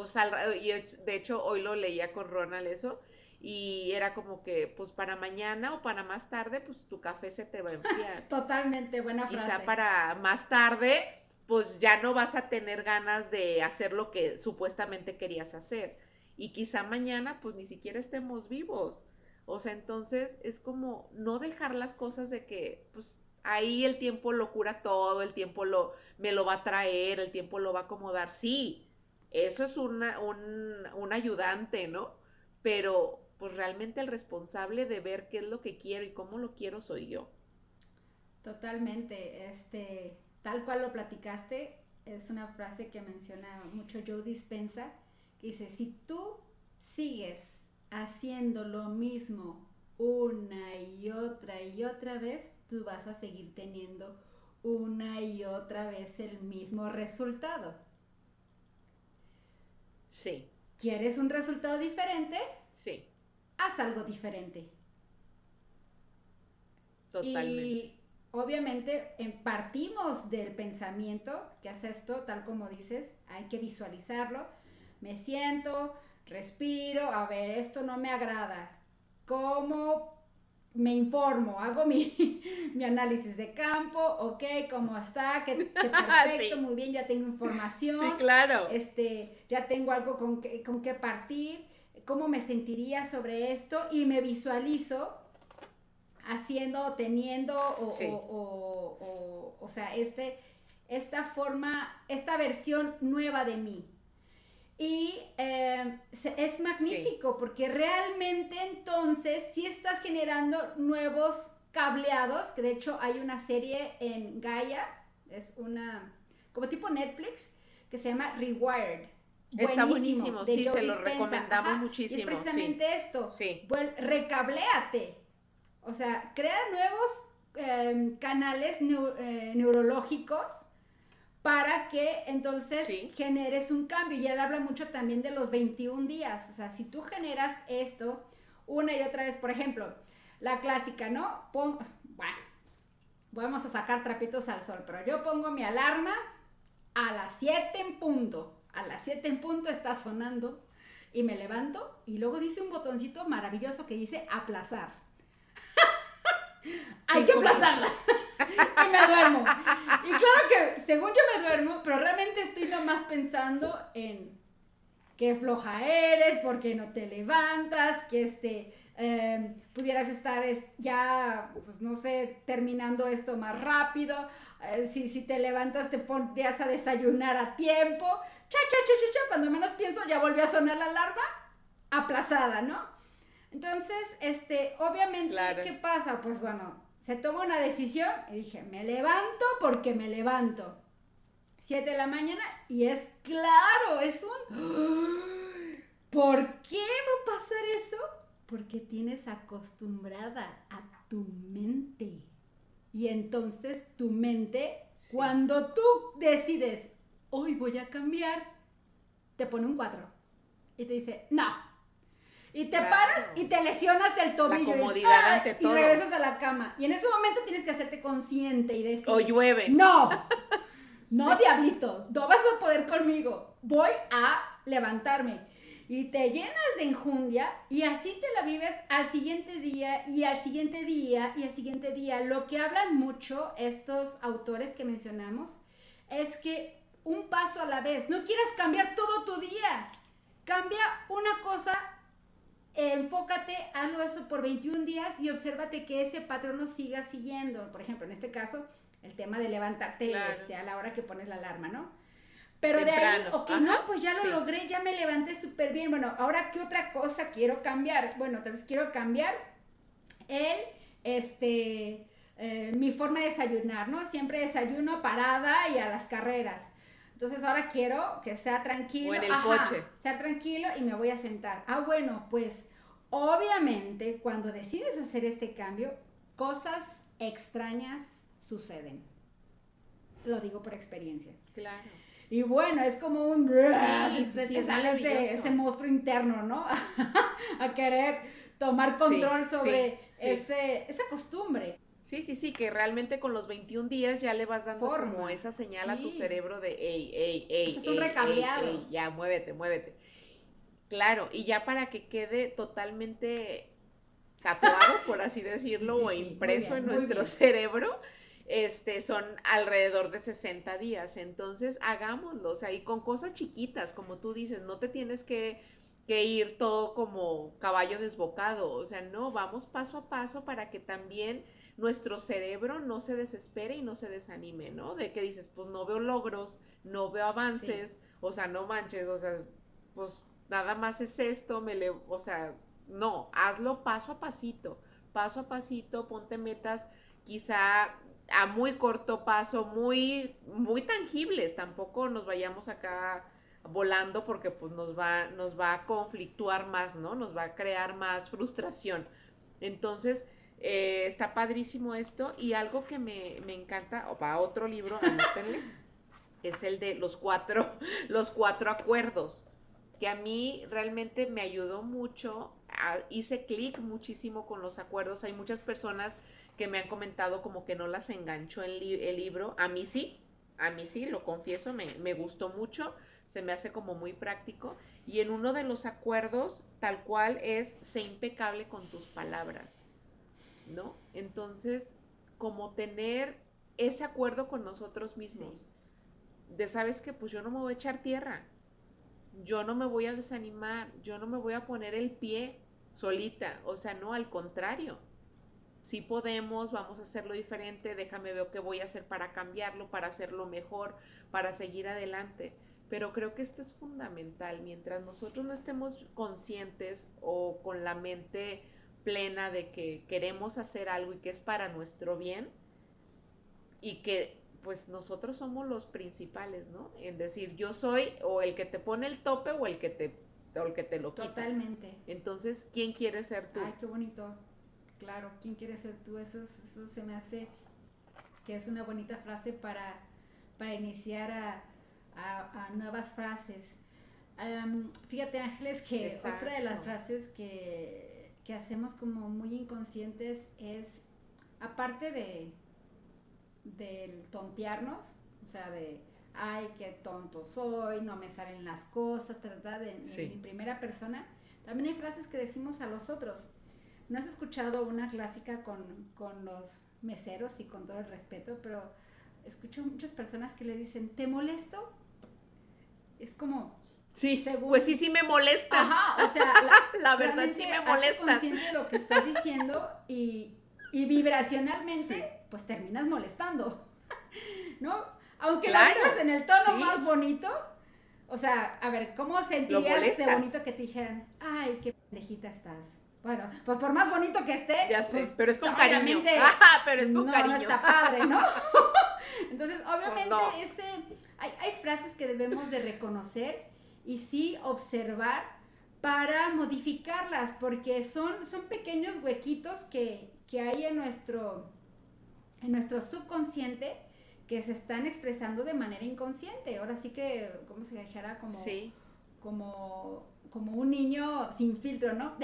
Pues al, y de hecho hoy lo leía con Ronald eso, y era como que, pues para mañana o para más tarde, pues tu café se te va a enfriar. Totalmente, buena frase. Quizá para más tarde pues ya no vas a tener ganas de hacer lo que supuestamente querías hacer. Y quizá mañana pues ni siquiera estemos vivos. O sea, entonces es como no dejar las cosas de que pues ahí el tiempo lo cura todo, el tiempo lo, me lo va a traer, el tiempo lo va a acomodar. Sí, eso es una, un, un ayudante, ¿no? Pero pues realmente el responsable de ver qué es lo que quiero y cómo lo quiero soy yo. Totalmente, este, tal cual lo platicaste, es una frase que menciona mucho Joe Dispensa, que dice, si tú sigues haciendo lo mismo una y otra y otra vez, tú vas a seguir teniendo una y otra vez el mismo resultado. Sí. ¿Quieres un resultado diferente? Sí. Haz algo diferente. Totalmente obviamente partimos del pensamiento que hace esto, tal como dices, hay que visualizarlo. Me siento, respiro, a ver, esto no me agrada. ¿Cómo me informo? Hago mi, análisis de campo, ok, ¿cómo está? ¿Qué, perfecto, muy bien, ya tengo información. Sí, claro. Este, ya tengo algo con, con qué partir. ¿Cómo me sentiría sobre esto? Y me visualizo haciendo, teniendo, o, o, sea, este, esta forma, esta versión nueva de mí. Y eh, es magnífico porque realmente entonces sí estás generando nuevos cableados, que de hecho hay una serie en Gaia, es una, como tipo Netflix, que se llama Rewired. Está buenísimo, sí, se lo recomendamos muchísimo. es precisamente esto, sí. recabléate, o sea, crea nuevos em, canales eh, neurológicos para que entonces generes un cambio. Y él habla mucho también de los 21 días. O sea, si tú generas esto una y otra vez, por ejemplo, la clásica, ¿no? bueno, vamos a sacar trapitos al sol, pero yo pongo mi alarma a las 7 en punto. A las 7 en punto está sonando y me levanto y luego dice un botoncito maravilloso que dice aplazar. hay que aplazarla. y me duermo. Y claro que según yo me duermo, pero realmente estoy nomás pensando en qué floja eres, por qué no te levantas, que este, em, pudieras estar ya, pues no sé, terminando esto más rápido. Eh, si, si te levantas te pondrías a desayunar a tiempo. Cha, cha, cha, cha, cha. Cuando menos pienso ya volvió a sonar la alarma. Aplazada, ¿no? Entonces, este, obviamente, ¿qué pasa? Pues bueno, se toma una decisión y dije, me levanto porque me levanto. Siete de la mañana y es claro, es un... ¿Por qué va a pasar eso? Porque tienes acostumbrada a tu mente. Y entonces tu mente, cuando tú decides, hoy voy a cambiar, te pone un cuatro. Y te dice, no, y te paras y te lesionas el tobillo. La comodidad y, ante todo. Y regresas a la cama. Y en ese momento tienes que hacerte consciente y decir... O llueve. No. No, diablito. No vas a poder conmigo. Voy a levantarme. Y te llenas de enjundia y así te la vives al siguiente día y al siguiente día y al siguiente día. Lo que hablan mucho estos autores que mencionamos es que un paso a la vez. No quieras cambiar todo tu día. Cambia una cosa, enfócate, hazlo eso por 21 días y obsérvate que ese patrón lo siga siguiendo. Por ejemplo, en este caso, el tema de levantarte este, a la hora que pones la alarma, ¿no? Pero de ahí, ok, no, pues ya lo logré, ya me levanté súper bien. Bueno, ahora, ¿qué otra cosa quiero cambiar? Bueno, entonces quiero cambiar el, este, eh, mi forma de desayunar, ¿no? Siempre desayuno parada y a las carreras. Entonces ahora quiero que sea tranquilo. O en el coche. Sea tranquilo y me voy a sentar. Ah, bueno, pues obviamente cuando decides hacer este cambio, cosas extrañas suceden. Lo digo por experiencia. Claro. Y bueno, es como un... te sale ese, monstruo interno, ¿no? a querer tomar control sobre ese, esa costumbre. Sí, sí, sí, que realmente con los 21 días ya le vas dando como esa señal a tu cerebro de, ey, ey, ey, es un recambiado. ya, muévete, muévete. Claro, y ya para que quede totalmente tatuado, por así decirlo, o impreso en nuestro cerebro, este, son alrededor de 60 días. Entonces, hagámoslo, o sea, y con cosas chiquitas, como tú dices, no te tienes que, que ir todo como caballo desbocado, o sea, no, vamos paso a paso para que también nuestro cerebro no se desespere y no se desanime, ¿no? De que dices, pues no veo logros, no veo avances, o sea, no manches, o sea, pues nada más es esto, me le, o sea, no, hazlo paso a pasito, paso a pasito, ponte metas quizá a muy corto paso, muy, muy tangibles, tampoco nos vayamos acá volando porque pues nos va, nos va a conflictuar más, ¿no? Nos va a crear más frustración. Entonces, eh, está padrísimo esto y algo que me, encanta, o para otro libro, anótenle, es el de los cuatro, los cuatro acuerdos, que a mí realmente me ayudó mucho, hice clic muchísimo con los acuerdos, hay muchas personas que me han comentado como que no las enganchó el, el libro. A mí sí, a mí sí, lo confieso, me, me, gustó mucho, se me hace como muy práctico. Y en uno de los acuerdos, tal cual es, sé impecable con tus palabras, ¿no? Entonces, como tener ese acuerdo con nosotros mismos, de sabes que pues yo no me voy a echar tierra, yo no me voy a desanimar, yo no me voy a poner el pie solita, o sea, no, al contrario si podemos, vamos a hacerlo diferente, déjame ver qué voy a hacer para cambiarlo, para hacerlo mejor, para seguir adelante. Pero creo que esto es fundamental. Mientras nosotros no estemos conscientes o con la mente plena de que queremos hacer algo y que es para nuestro bien y que pues nosotros somos los principales, ¿no? En decir, yo soy o el que te pone el tope o el que te, o el que te lo quita. Totalmente. Entonces, ¿quién quiere ser tú? Ay, qué bonito claro, ¿quién quiere ser tú? Eso, eso se me hace que es una bonita frase para, para iniciar a, nuevas frases. fíjate Ángeles que otra de las frases que, que, hacemos como muy inconscientes es, aparte de del tontearnos, o sea, de, ay, qué tonto soy, no me salen las cosas, ¿verdad? En, en primera persona, también hay frases que decimos a los otros. ¿No has escuchado una clásica con, los meseros y con todo el respeto, pero escucho muchas personas que le dicen, ¿te molesto? Es como... Sí, pues sí, sí me molesta. Ajá, o sea, la, verdad sí me molesta. consciente de lo que estás diciendo y, vibracionalmente, pues terminas molestando, ¿no? Aunque lo digas en el tono más bonito, o sea, a ver, ¿cómo sentirías de bonito que te dijeran, ay, qué pendejita estás? Bueno, pues por más bonito que esté. Ya sé, pues, pero es con cariño. Ah, pero es con no, cariño. No está padre, ¿no? Entonces, obviamente, pues ese, hay, hay frases que debemos de reconocer y sí observar para modificarlas, porque son, son pequeños huequitos que, que hay en nuestro, en nuestro subconsciente que se están expresando de manera inconsciente. Ahora sí que, ¿cómo se dijera? Como, sí. como, como un niño sin filtro, ¿no?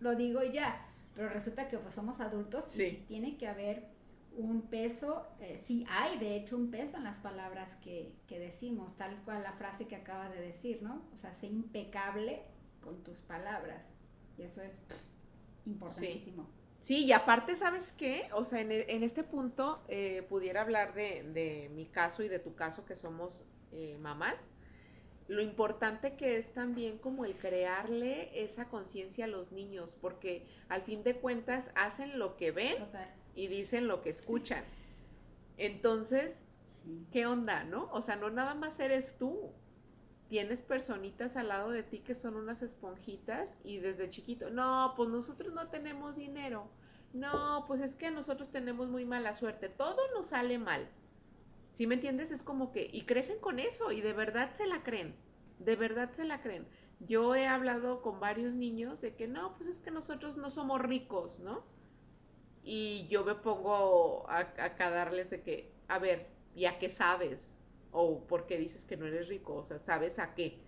lo digo y ya. Pero resulta que pues somos adultos y tiene que haber un peso, eh, sí hay de hecho un peso en las palabras que, decimos, tal cual la frase que acabas de decir, ¿no? O sea, sé impecable con tus palabras. Y eso es importantísimo. Sí, y aparte, ¿sabes qué? O sea, en, e, en este punto eh, pudiera hablar de, de, mi caso y de tu caso, que somos eh, mamás. Lo importante que es también como el crearle esa conciencia a los niños, porque al fin de cuentas hacen lo que ven y dicen lo que escuchan. Entonces, ¿qué onda, no? O sea, no nada más eres tú, tienes personitas al lado de ti que son unas esponjitas y desde chiquito, no, pues nosotros no tenemos dinero. No, pues es que nosotros tenemos muy mala suerte. Todo nos sale mal. ¿Sí me entiendes? Es como que, y crecen con eso y de verdad se la creen. De verdad se la creen. Yo he hablado con varios niños de que no, pues es que nosotros no somos ricos, ¿no? Y yo me pongo a, a darles de que, a ver, ¿y a qué sabes? o porque dices que no eres rico, o sea, ¿sabes a qué?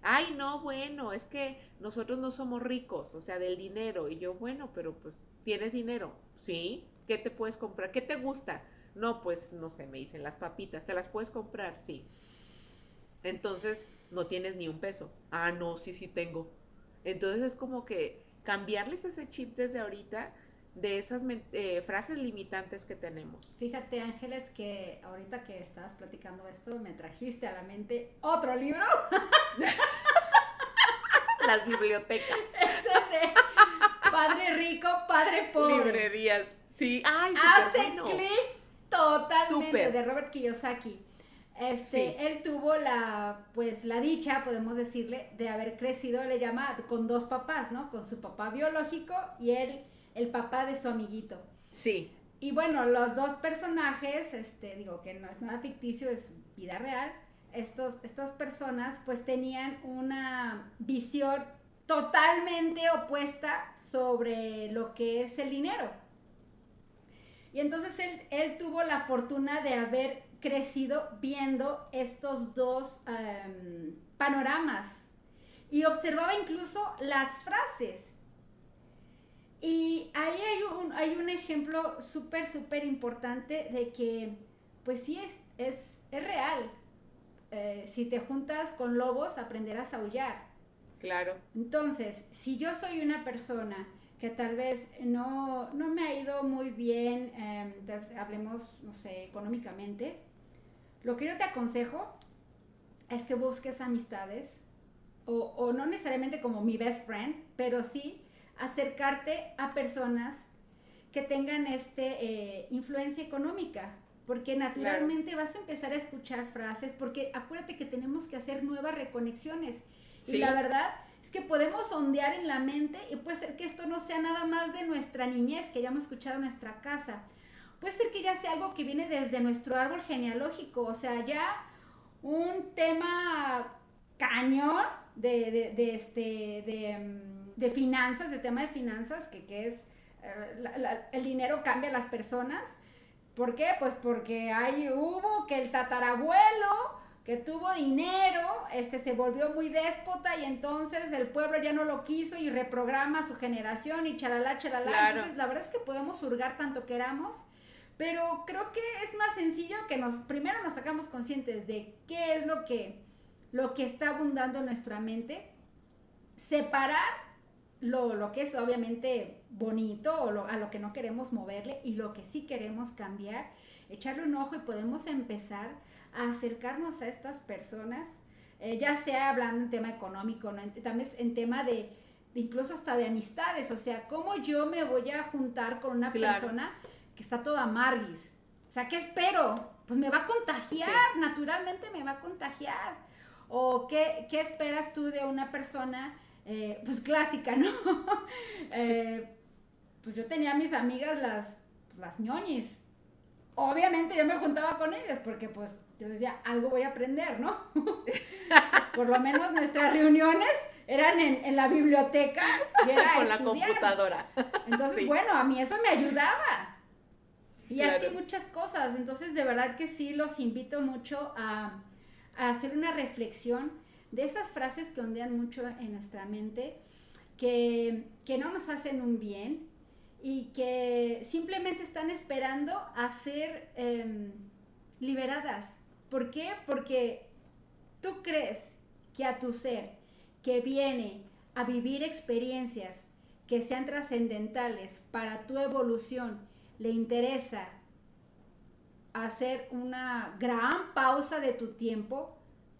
Ay, no, bueno, es que nosotros no somos ricos, o sea, del dinero. Y yo, bueno, pero pues tienes dinero, ¿sí? ¿Qué te puedes comprar? ¿Qué te gusta? No, pues no sé, me dicen las papitas, ¿te las puedes comprar? Sí. Entonces, no tienes ni un peso. Ah, no, sí, sí tengo. Entonces es como que cambiarles ese chip desde ahorita de esas eh, frases limitantes que tenemos. Fíjate, Ángeles, que ahorita que estabas platicando esto, me trajiste a la mente otro libro. Las bibliotecas. padre rico, padre pobre. Librerías. Sí, ay, Hace clic totalmente de Robert Kiyosaki. Este, él tuvo la, pues, la dicha, podemos decirle, de haber crecido, le llama, con dos papás, ¿no? Con su papá biológico y él el papá de su amiguito. Sí. Y bueno, los dos personajes, este, digo que no es nada ficticio, es vida real. Estos, estas personas pues tenían una visión totalmente opuesta sobre lo que es el dinero. Y entonces él, él tuvo la fortuna de haber crecido viendo estos dos em, panoramas y observaba incluso las frases y ahí hay un, hay un ejemplo súper, súper importante de que, pues sí, es, es, es real. Eh, si te juntas con lobos, aprenderás a aullar. Claro. Entonces, si yo soy una persona que tal vez no, no me ha ido muy bien, em, hablemos, no sé, económicamente, lo que yo te aconsejo es que busques amistades, o, o no necesariamente como mi best friend, pero sí acercarte a personas que tengan este eh, influencia económica, porque naturalmente vas a empezar a escuchar frases, porque acuérdate que tenemos que hacer nuevas reconexiones. Y la verdad es que podemos ondear en la mente y puede ser que esto no sea nada más de nuestra niñez, que hayamos escuchado en nuestra casa. Puede ser que ya sea algo que viene desde nuestro árbol genealógico, o sea, ya un tema cañón de, de, este, de... De finanzas, de tema de finanzas, que, es eh, el dinero cambia a las personas. ¿Por qué? Pues porque hay, hubo que el tatarabuelo que tuvo dinero, este se volvió muy déspota y entonces el pueblo ya no lo quiso y reprograma su generación y chalala, chalala. Entonces la verdad es que podemos hurgar tanto queramos, pero creo que es más sencillo que nos, primero nos sacamos conscientes de qué es lo que, lo que está abundando en nuestra mente, separar lo, que es obviamente bonito o a lo que no queremos moverle y lo que sí queremos cambiar, echarle un ojo y podemos empezar a acercarnos a estas personas, eh, ya sea hablando en tema económico, ¿no? también en tema de, incluso hasta de amistades, o sea, ¿cómo yo me voy a juntar con una persona que está toda amarguis? O sea, ¿qué espero? Pues me va a contagiar, naturalmente me va a contagiar. ¿O qué, qué esperas tú de una persona? Eh, pues clásica, ¿no? Eh, pues yo tenía a mis amigas las, las ñoñis. Obviamente yo me juntaba con ellas porque pues yo decía, algo voy a aprender, ¿no? Por lo menos nuestras reuniones eran en, la biblioteca y era con la computadora. Entonces, bueno, a mí eso me ayudaba. Y así muchas cosas. Entonces, de verdad que sí los invito mucho a, a hacer una reflexión de esas frases que ondean mucho en nuestra mente, que, no nos hacen un bien y que simplemente están esperando a ser em, liberadas. ¿Por qué? Porque tú crees que a tu ser que viene a vivir experiencias que sean trascendentales para tu evolución, le interesa hacer una gran pausa de tu tiempo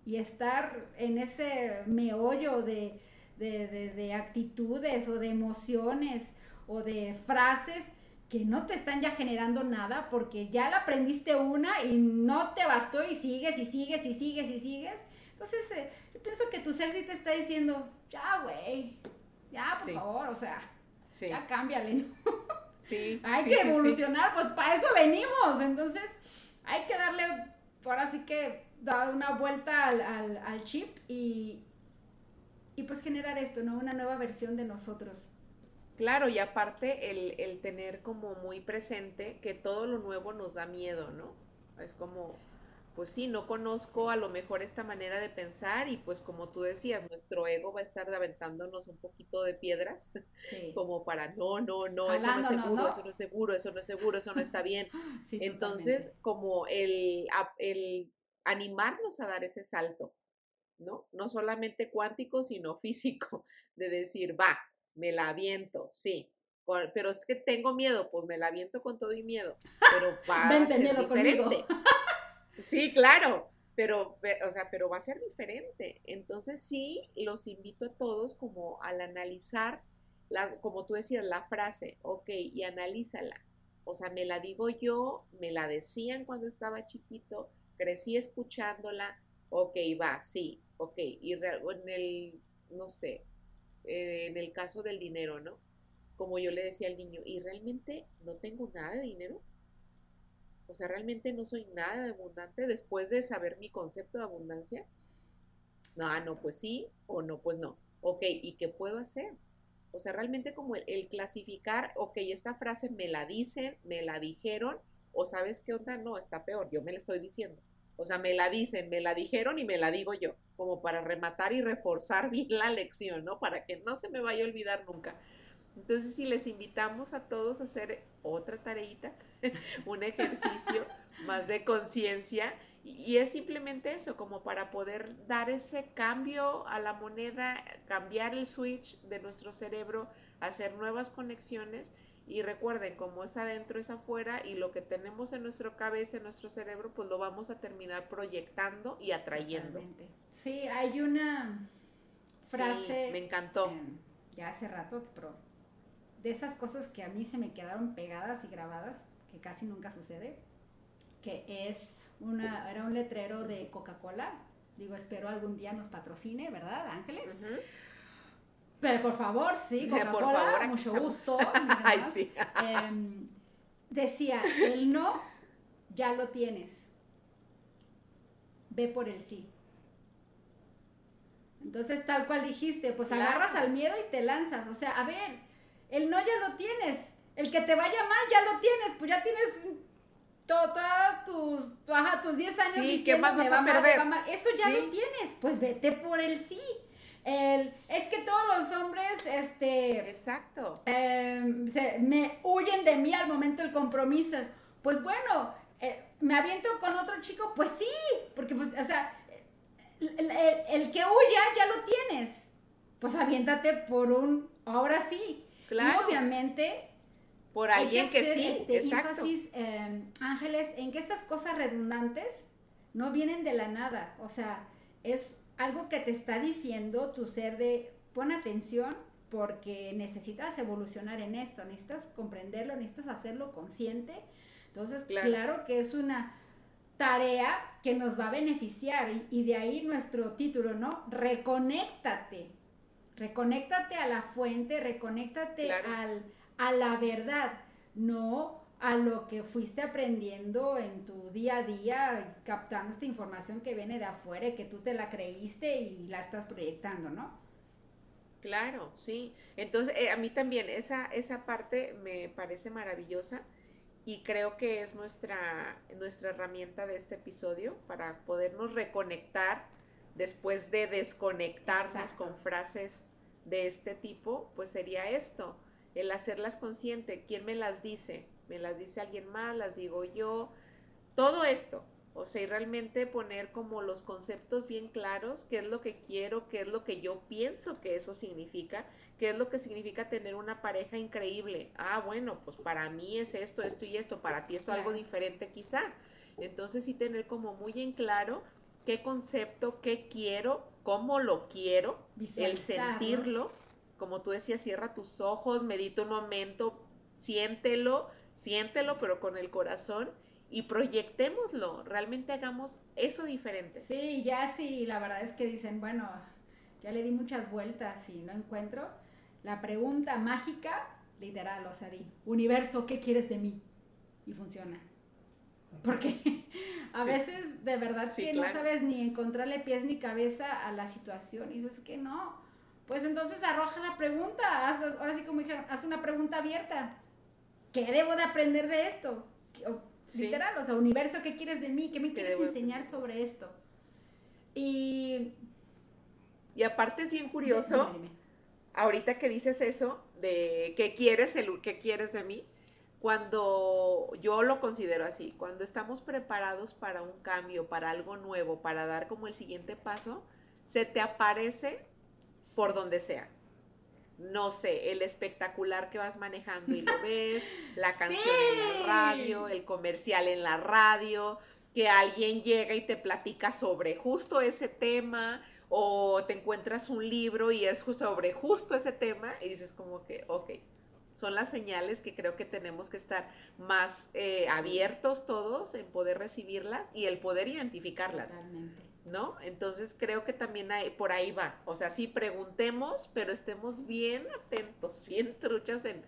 y estar en ese meollo de, de, actitudes o de emociones o de frases que no te están ya generando nada porque ya la aprendiste una y no te bastó y sigues y sigues y sigues y sigues. Entonces, eh, yo pienso que tu ser sí te está diciendo, ya, güey, ya, por favor, o sea, ya cámbiale, ¿no? Sí. hay que evolucionar, pues para eso venimos. Entonces, hay que darle, ahora sí que dar una vuelta al, chip y, y pues generar esto, ¿no? Una nueva versión de nosotros. Claro, y aparte el, el, tener como muy presente que todo lo nuevo nos da miedo, ¿no? Es como, pues sí, no conozco a lo mejor esta manera de pensar y pues como tú decías, nuestro ego va a estar aventándonos un poquito de piedras como para no, no, no, eso no es seguro, eso no es seguro, eso no es seguro, eso no está bien. Entonces, como el, el animarnos a dar ese salto, ¿no? No solamente cuántico, sino físico, de decir, va, me la aviento, sí, pero es que tengo miedo, pues me la aviento con todo y miedo, pero va a ser diferente. Sí, claro, pero, o sea, pero va a ser diferente. Entonces sí, los invito a todos como al analizar, la, como tú decías, la frase, ok, y analízala. O sea, me la digo yo, me la decían cuando estaba chiquito, crecí escuchándola, ok, va, sí, ok. Y en el, no sé, eh, en el caso del dinero, ¿no? Como yo le decía al niño, ¿y realmente no tengo nada de dinero? O sea, realmente no soy nada de abundante después de saber mi concepto de abundancia. No, ah, no, pues sí, o no, pues no. Ok, ¿y qué puedo hacer? O sea, realmente como el, clasificar, ok, esta frase me la dicen, me la dijeron, o sabes qué onda, no, está peor, yo me la estoy diciendo. O sea, me la dicen, me la dijeron y me la digo yo, como para rematar y reforzar bien la lección, ¿no? Para que no se me vaya a olvidar nunca. Entonces, si les invitamos a todos a hacer otra tareita, un ejercicio más de conciencia, y es simplemente eso, como para poder dar ese cambio a la moneda, cambiar el switch de nuestro cerebro, hacer nuevas conexiones. Y recuerden, como es adentro, es afuera, y lo que tenemos en nuestra cabeza, en nuestro cerebro, pues lo vamos a terminar proyectando y atrayendo. Sí, hay una frase. me encantó. ya hace rato, pero de esas cosas que a mí se me quedaron pegadas y grabadas, que casi nunca sucede, que es una, era un letrero de Coca-Cola. Digo, espero algún día nos patrocine, ¿verdad, Ángeles? Pero por favor, sí, Coca-Cola, mucho gusto. Ay, sí. Em, decía, el no ya lo tienes. Ve por el sí. Entonces, tal cual dijiste, pues agarras al miedo y te lanzas. O sea, a ver, el no ya lo tienes. El que te vaya mal ya lo tienes. Pues ya tienes todos tus, tu, ajá, tus 10 años sí, ¿qué más vas a perder? Eso ya lo tienes. Pues vete por el sí. El, es que todos los hombres, este... Exacto. Em, se, me huyen de mí al momento del compromiso. Pues bueno, eh, me aviento con otro chico, pues sí, porque pues, o sea, el, el que huya ya lo tienes. Pues aviéntate por un, ahora sí, Claro. obviamente. Por ahí en que, sí, este énfasis, Ángeles, en que estas cosas redundantes no vienen de la nada. O sea, es algo que te está diciendo tu ser de pon atención porque necesitas evolucionar en esto, necesitas comprenderlo, necesitas hacerlo consciente. Entonces, claro, que es una tarea que nos va a beneficiar y, y, de ahí nuestro título, ¿no? Reconéctate. Reconéctate a la fuente, reconéctate al, a la verdad, no a lo que fuiste aprendiendo en tu día a día, captando esta información que viene de afuera y que tú te la creíste y la estás proyectando, ¿no? Claro, sí. Entonces, eh, a mí también esa, esa parte me parece maravillosa y creo que es nuestra, nuestra herramienta de este episodio para podernos reconectar después de desconectarnos con frases de este tipo, pues sería esto, el hacerlas consciente. ¿Quién me las dice? ¿Me las dice alguien más? ¿Las digo yo? Todo esto. O sea, y realmente poner como los conceptos bien claros, qué es lo que quiero, qué es lo que yo pienso que eso significa, qué es lo que significa tener una pareja increíble. Ah, bueno, pues para mí es esto, esto y esto, para ti es algo diferente quizá. Entonces sí tener como muy en claro qué concepto, qué quiero, cómo lo quiero, el sentirlo. Como tú decías, cierra tus ojos, medita un momento, siéntelo, siéntelo, pero con el corazón y proyectémoslo, realmente hagamos eso diferente. Sí, ya sí, la verdad es que dicen, bueno, ya le di muchas vueltas y no encuentro. La pregunta mágica, literal, o sea, di, universo, ¿qué quieres de mí? Y funciona. Porque a veces de verdad que no sabes ni encontrarle pies ni cabeza a la situación y dices que no. Pues entonces arroja la pregunta, ahora sí como dijeron, haz una pregunta abierta. ¿Qué debo de aprender de esto? Literal, o sea, universo, ¿qué quieres de mí? ¿Qué me quieres enseñar sobre esto? Y... Y aparte es bien curioso, ahorita que dices eso, de qué quieres, el, qué quieres de mí, cuando yo lo considero así, cuando estamos preparados para un cambio, para algo nuevo, para dar como el siguiente paso, se te aparece por donde sea no sé, el espectacular que vas manejando y lo ves, la canción en la radio, el comercial en la radio, que alguien llega y te platica sobre justo ese tema o te encuentras un libro y es justo sobre justo ese tema y dices como que, ok, son las señales que creo que tenemos que estar más eh, abiertos todos en poder recibirlas y el poder identificarlas. Totalmente. ¿No? Entonces creo que también hay, por ahí va. O sea, sí preguntemos, pero estemos bien atentos, bien truchas en,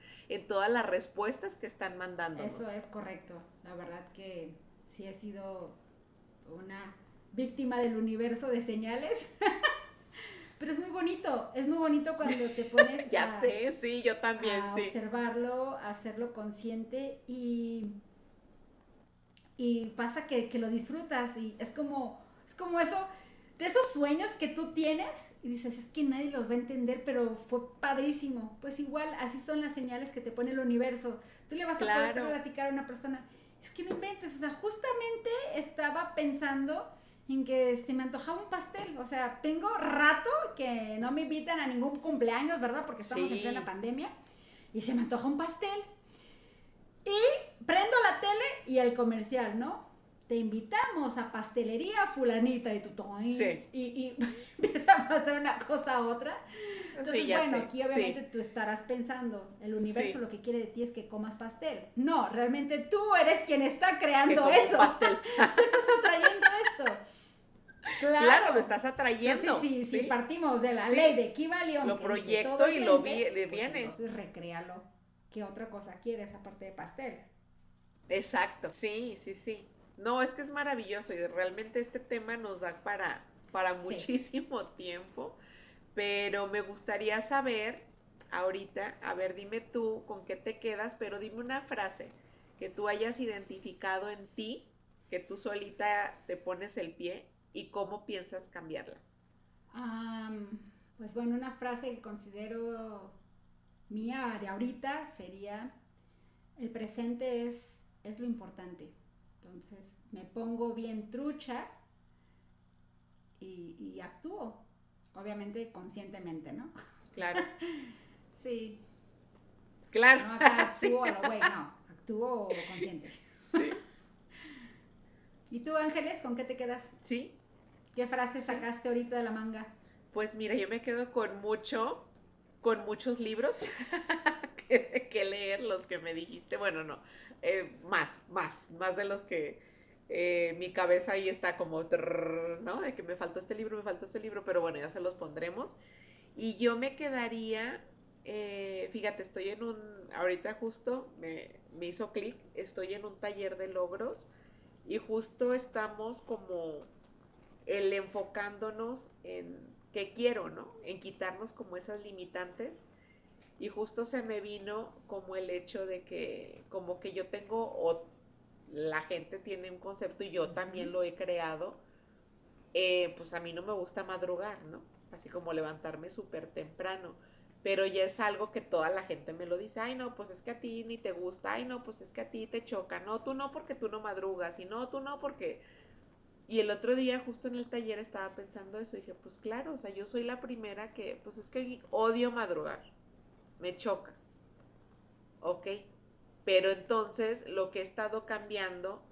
todas las respuestas que están mandando. Eso es correcto. La verdad que sí he sido una víctima del universo de señales. pero es muy bonito, es muy bonito cuando te pones ya a, sé, sí, yo también, a observarlo, a hacerlo consciente y y pasa que, que lo disfrutas y es como es como eso, de esos sueños que tú tienes y dices, es que nadie los va a entender, pero fue padrísimo. Pues igual, así son las señales que te pone el universo. Tú le vas a poder platicar a una persona, es que no inventes, o sea, justamente estaba pensando en que se me antojaba un pastel, o sea, tengo rato que no me invitan a ningún cumpleaños, ¿verdad? Porque estamos en plena pandemia, y se me antoja un pastel. Y prendo la tele y el comercial, ¿no? Te invitamos a pastelería fulanita y tu sí. y, y empieza a pasar una cosa a otra. Entonces, bueno, aquí obviamente tú estarás pensando, el universo lo que quiere de ti es que comas pastel. No, realmente tú eres quien está creando eso. Pastel. tú estás atrayendo esto. Claro, lo estás atrayendo. sí, sí, partimos de la ley de Kivalion. Lo proyecto y lo vi, pues viene. entonces recréalo. ¿Qué otra cosa quieres aparte de pastel? Exacto, sí, sí, sí. No, es que es maravilloso y realmente este tema nos da para, para muchísimo tiempo, pero me gustaría saber ahorita, a ver, dime tú con qué te quedas, pero dime una frase que tú hayas identificado en ti, que tú solita te pones el pie y cómo piensas cambiarla. pues bueno, una frase que considero mía de ahorita sería, el presente es, es lo importante. Entonces me pongo bien trucha y, actúo, obviamente conscientemente, ¿no? Claro. sí. Claro. No actúo a lo güey, no, actúo consciente. Sí. ¿Y tú, Ángeles, con qué te quedas? Sí. ¿Qué frase sacaste ahorita de la manga? Pues mira, yo me quedo con mucho, con muchos libros que, leer, los que me dijiste. Bueno, no, eh, más, más, más de los que eh, mi cabeza ahí está como, ¿no? De que me faltó este libro, me faltó este libro, pero bueno, ya se los pondremos. Y yo me quedaría, eh, fíjate, estoy en un, ahorita justo me, me hizo clic, estoy en un taller de logros y justo estamos como el enfocándonos en qué quiero, ¿no? En quitarnos como esas limitantes y justo se me vino como el hecho de que como que yo tengo o la gente tiene un concepto y yo también lo he creado, eh, pues a mí no me gusta madrugar, ¿no? Así como levantarme súper temprano. Pero ya es algo que toda la gente me lo dice, ay no, pues es que a ti ni te gusta, ay no, pues es que a ti te choca, no, tú no porque tú no madrugas, y no, tú no porque Y el otro día, justo en el taller, estaba pensando eso. Y dije, pues claro, o sea, yo soy la primera que, pues es que odio madrugar. Me choca. Ok. Pero entonces, lo que he estado cambiando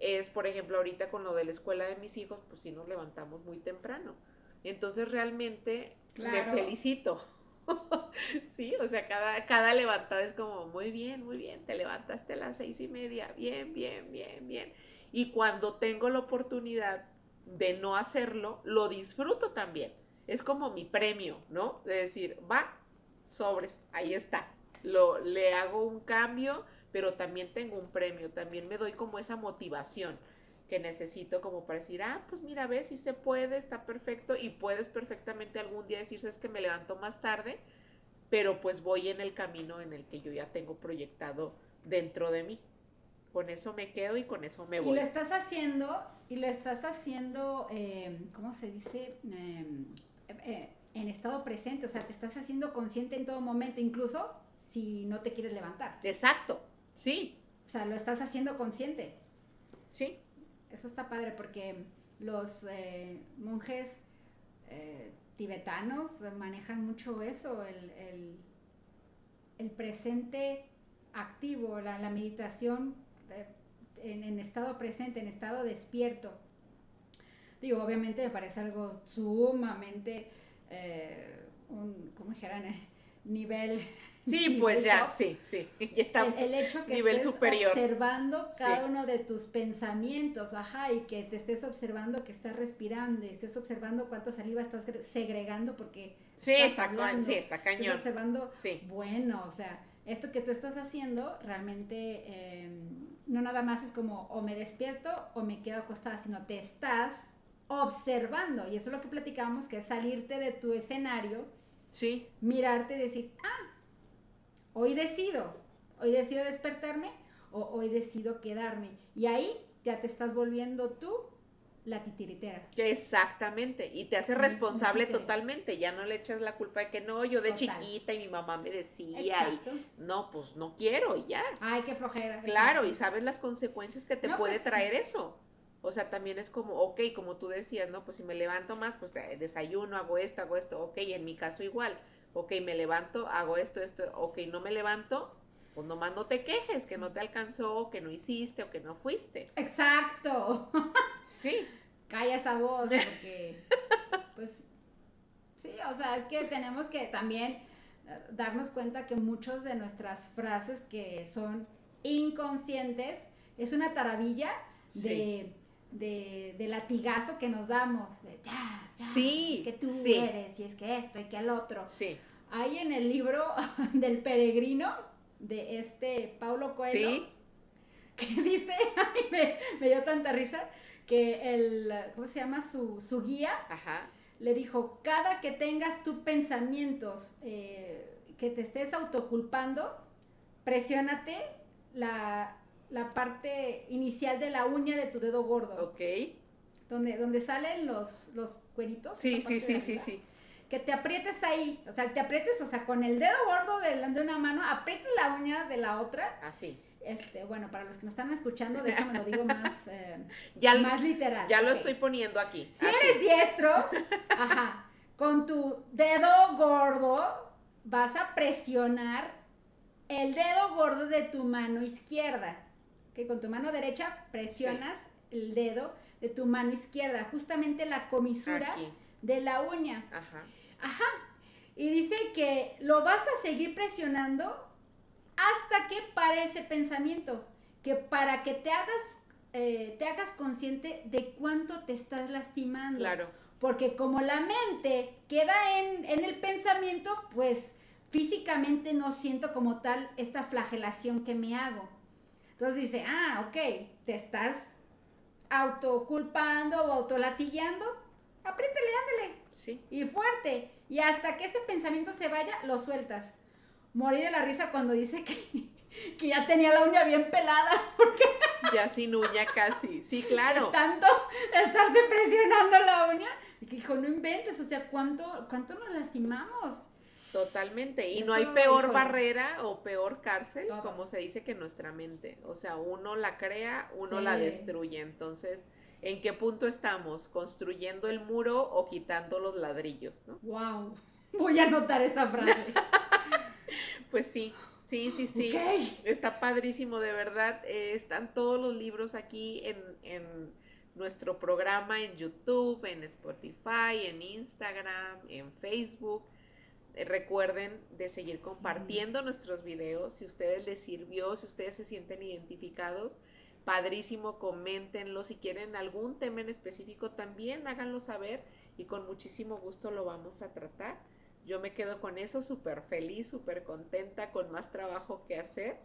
es, por ejemplo, ahorita con lo de la escuela de mis hijos, pues sí nos levantamos muy temprano. Entonces, realmente me felicito. sí, o sea, cada, cada levantada es como, muy bien, muy bien, te levantaste a las seis y media, bien, bien, bien, bien. Y cuando tengo la oportunidad de no hacerlo, lo disfruto también. Es como mi premio, ¿no? De decir, va, sobres, ahí está. Lo, le hago un cambio, pero también tengo un premio, también me doy como esa motivación que necesito como para decir, ah, pues mira, ves, si se puede, está perfecto y puedes perfectamente algún día decirse es que me levanto más tarde, pero pues voy en el camino en el que yo ya tengo proyectado dentro de mí con eso me quedo y con eso me voy. Y lo estás haciendo, y lo estás haciendo, eh, ¿cómo se dice? Em, eh, en estado presente, o sea, te estás haciendo consciente en todo momento, incluso si no te quieres levantar. Exacto, sí. O sea, lo estás haciendo consciente. Sí. Eso está padre porque los eh, monjes tibetanos manejan mucho eso, el, el, presente activo, la, la meditación en, estado presente, en estado despierto. Digo, obviamente me parece algo sumamente, eh, un, ¿cómo dijeran? Nivel. Sí, pues ya, sí, sí, ya está. El, hecho que estés observando cada uno de tus pensamientos, ajá, y que te estés observando que estás respirando y estés observando cuánta saliva estás segregando porque. Sí, está, sí, está cañón. Estás observando, sí. bueno, o sea, esto que tú estás haciendo realmente em, no nada más es como o me despierto o me quedo acostada, sino te estás observando. Y eso es lo que platicamos, que es salirte de tu escenario, sí. mirarte y decir, ah, hoy decido, hoy decido despertarme o hoy decido quedarme. Y ahí ya te estás volviendo tú la titiritera. Exactamente, y te hace responsable totalmente, ya no le echas la culpa de que no, yo de chiquita y mi mamá me decía y no, pues no quiero y ya. Ay, qué flojera. Claro, y sabes las consecuencias que te puede pues, traer eso. O sea, también es como, ok, como tú decías, ¿no? Pues si me levanto más, pues eh, desayuno, hago esto, hago esto, ok, en mi caso igual, ok, me levanto, hago esto, esto, ok, no me levanto, pues nomás no te quejes, que no te alcanzó, que no hiciste o que no fuiste. Exacto. Sí. Calla esa voz, porque, pues, sí, o sea, es que tenemos que también eh, darnos cuenta que muchas de nuestras frases que son inconscientes es una taravilla de, de, latigazo que nos damos. De, ya, ya, sí, es que tú eres, y es que esto, y que el otro. Sí. Hay en el libro del peregrino de este Paulo Coelho, que dice, ay, me, me dio tanta risa, que el, ¿cómo se llama? Su, su guía le dijo, cada que tengas tus pensamientos eh, que te estés autoculpando, presiónate la, la, parte inicial de la uña de tu dedo gordo. Ok. Donde, donde salen los, los cueritos. Sí, sí, sí, sí, sí. Que te aprietes ahí, o sea, te aprietes, o sea, con el dedo gordo de, de una mano, aprietes la uña de la otra. Así. Este, bueno, para los que nos están escuchando, déjame lo digo más, eh, ya, más literal. Ya lo estoy poniendo aquí. Si eres diestro, ajá, con tu dedo gordo vas a presionar el dedo gordo de tu mano izquierda. Que con tu mano derecha presionas el dedo de tu mano izquierda, justamente la comisura de la uña. Ajá. Ajá. Y dice que lo vas a seguir presionando hasta que pare ese pensamiento, que para que te hagas, eh, te hagas consciente de cuánto te estás lastimando. Claro. Porque como la mente queda en, en el pensamiento, pues físicamente no siento como tal esta flagelación que me hago. Entonces dice, ah, ok, te estás autoculpando o autolatillando, apriétele, ándale. Sí. Y fuerte. Y hasta que ese pensamiento se vaya, lo sueltas morí de la risa cuando dice que, que ya tenía la uña bien pelada. Porque ya sin uña casi. Sí, claro. Tanto estarte presionando la uña. Y que dijo, no inventes, o sea, ¿cuánto, cuánto nos lastimamos? Totalmente. Y no hay peor barrera o peor cárcel, como se dice, que nuestra mente. O sea, uno la crea, uno la destruye. Entonces, ¿En qué punto estamos? ¿Construyendo el muro o quitando los ladrillos? ¿no? ¡Wow! Voy a anotar esa frase. pues sí, sí, sí, sí. Está padrísimo, de verdad. Eh, están todos los libros aquí en, en nuestro programa en YouTube, en Spotify, en Instagram, en Facebook. Recuerden de seguir compartiendo nuestros videos. Si ustedes les sirvió, si ustedes se sienten identificados, padrísimo, coméntenlo. Si quieren algún tema en específico, también háganlo saber y con muchísimo gusto lo vamos a tratar. Yo me quedo con eso súper feliz, súper contenta, con más trabajo que hacer.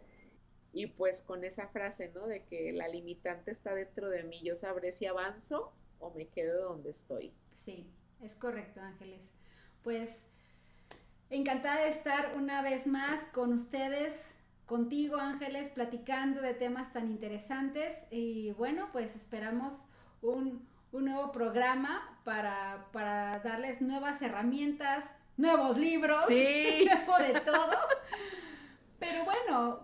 Y pues con esa frase, ¿no? De que la limitante está dentro de mí. Yo sabré si avanzo o me quedo donde estoy. Sí, es correcto, Ángeles. Pues encantada de estar una vez más con ustedes contigo, Ángeles, platicando de temas tan interesantes. Y bueno, pues esperamos un, nuevo programa para, para, darles nuevas herramientas, nuevos libros, sí. de todo. Pero bueno,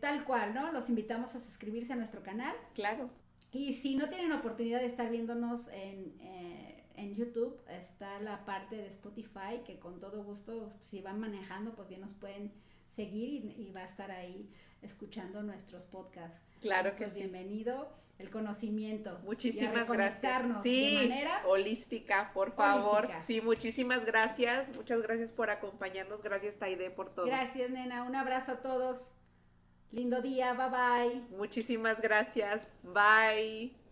tal cual, ¿no? Los invitamos a suscribirse a nuestro canal. Claro. Y si no tienen oportunidad de estar viéndonos en, eh, en YouTube, está la parte de Spotify que con todo gusto, si van manejando, pues bien nos pueden seguir y, va a estar ahí escuchando nuestros podcasts. Claro que pues, Bienvenido el conocimiento. Muchísimas gracias. Sí, de manera holística, por favor. Sí, muchísimas gracias. Muchas gracias por acompañarnos. Gracias, Taide, por todo. Gracias, nena. Un abrazo a todos. Lindo día. Bye bye. Muchísimas gracias. Bye.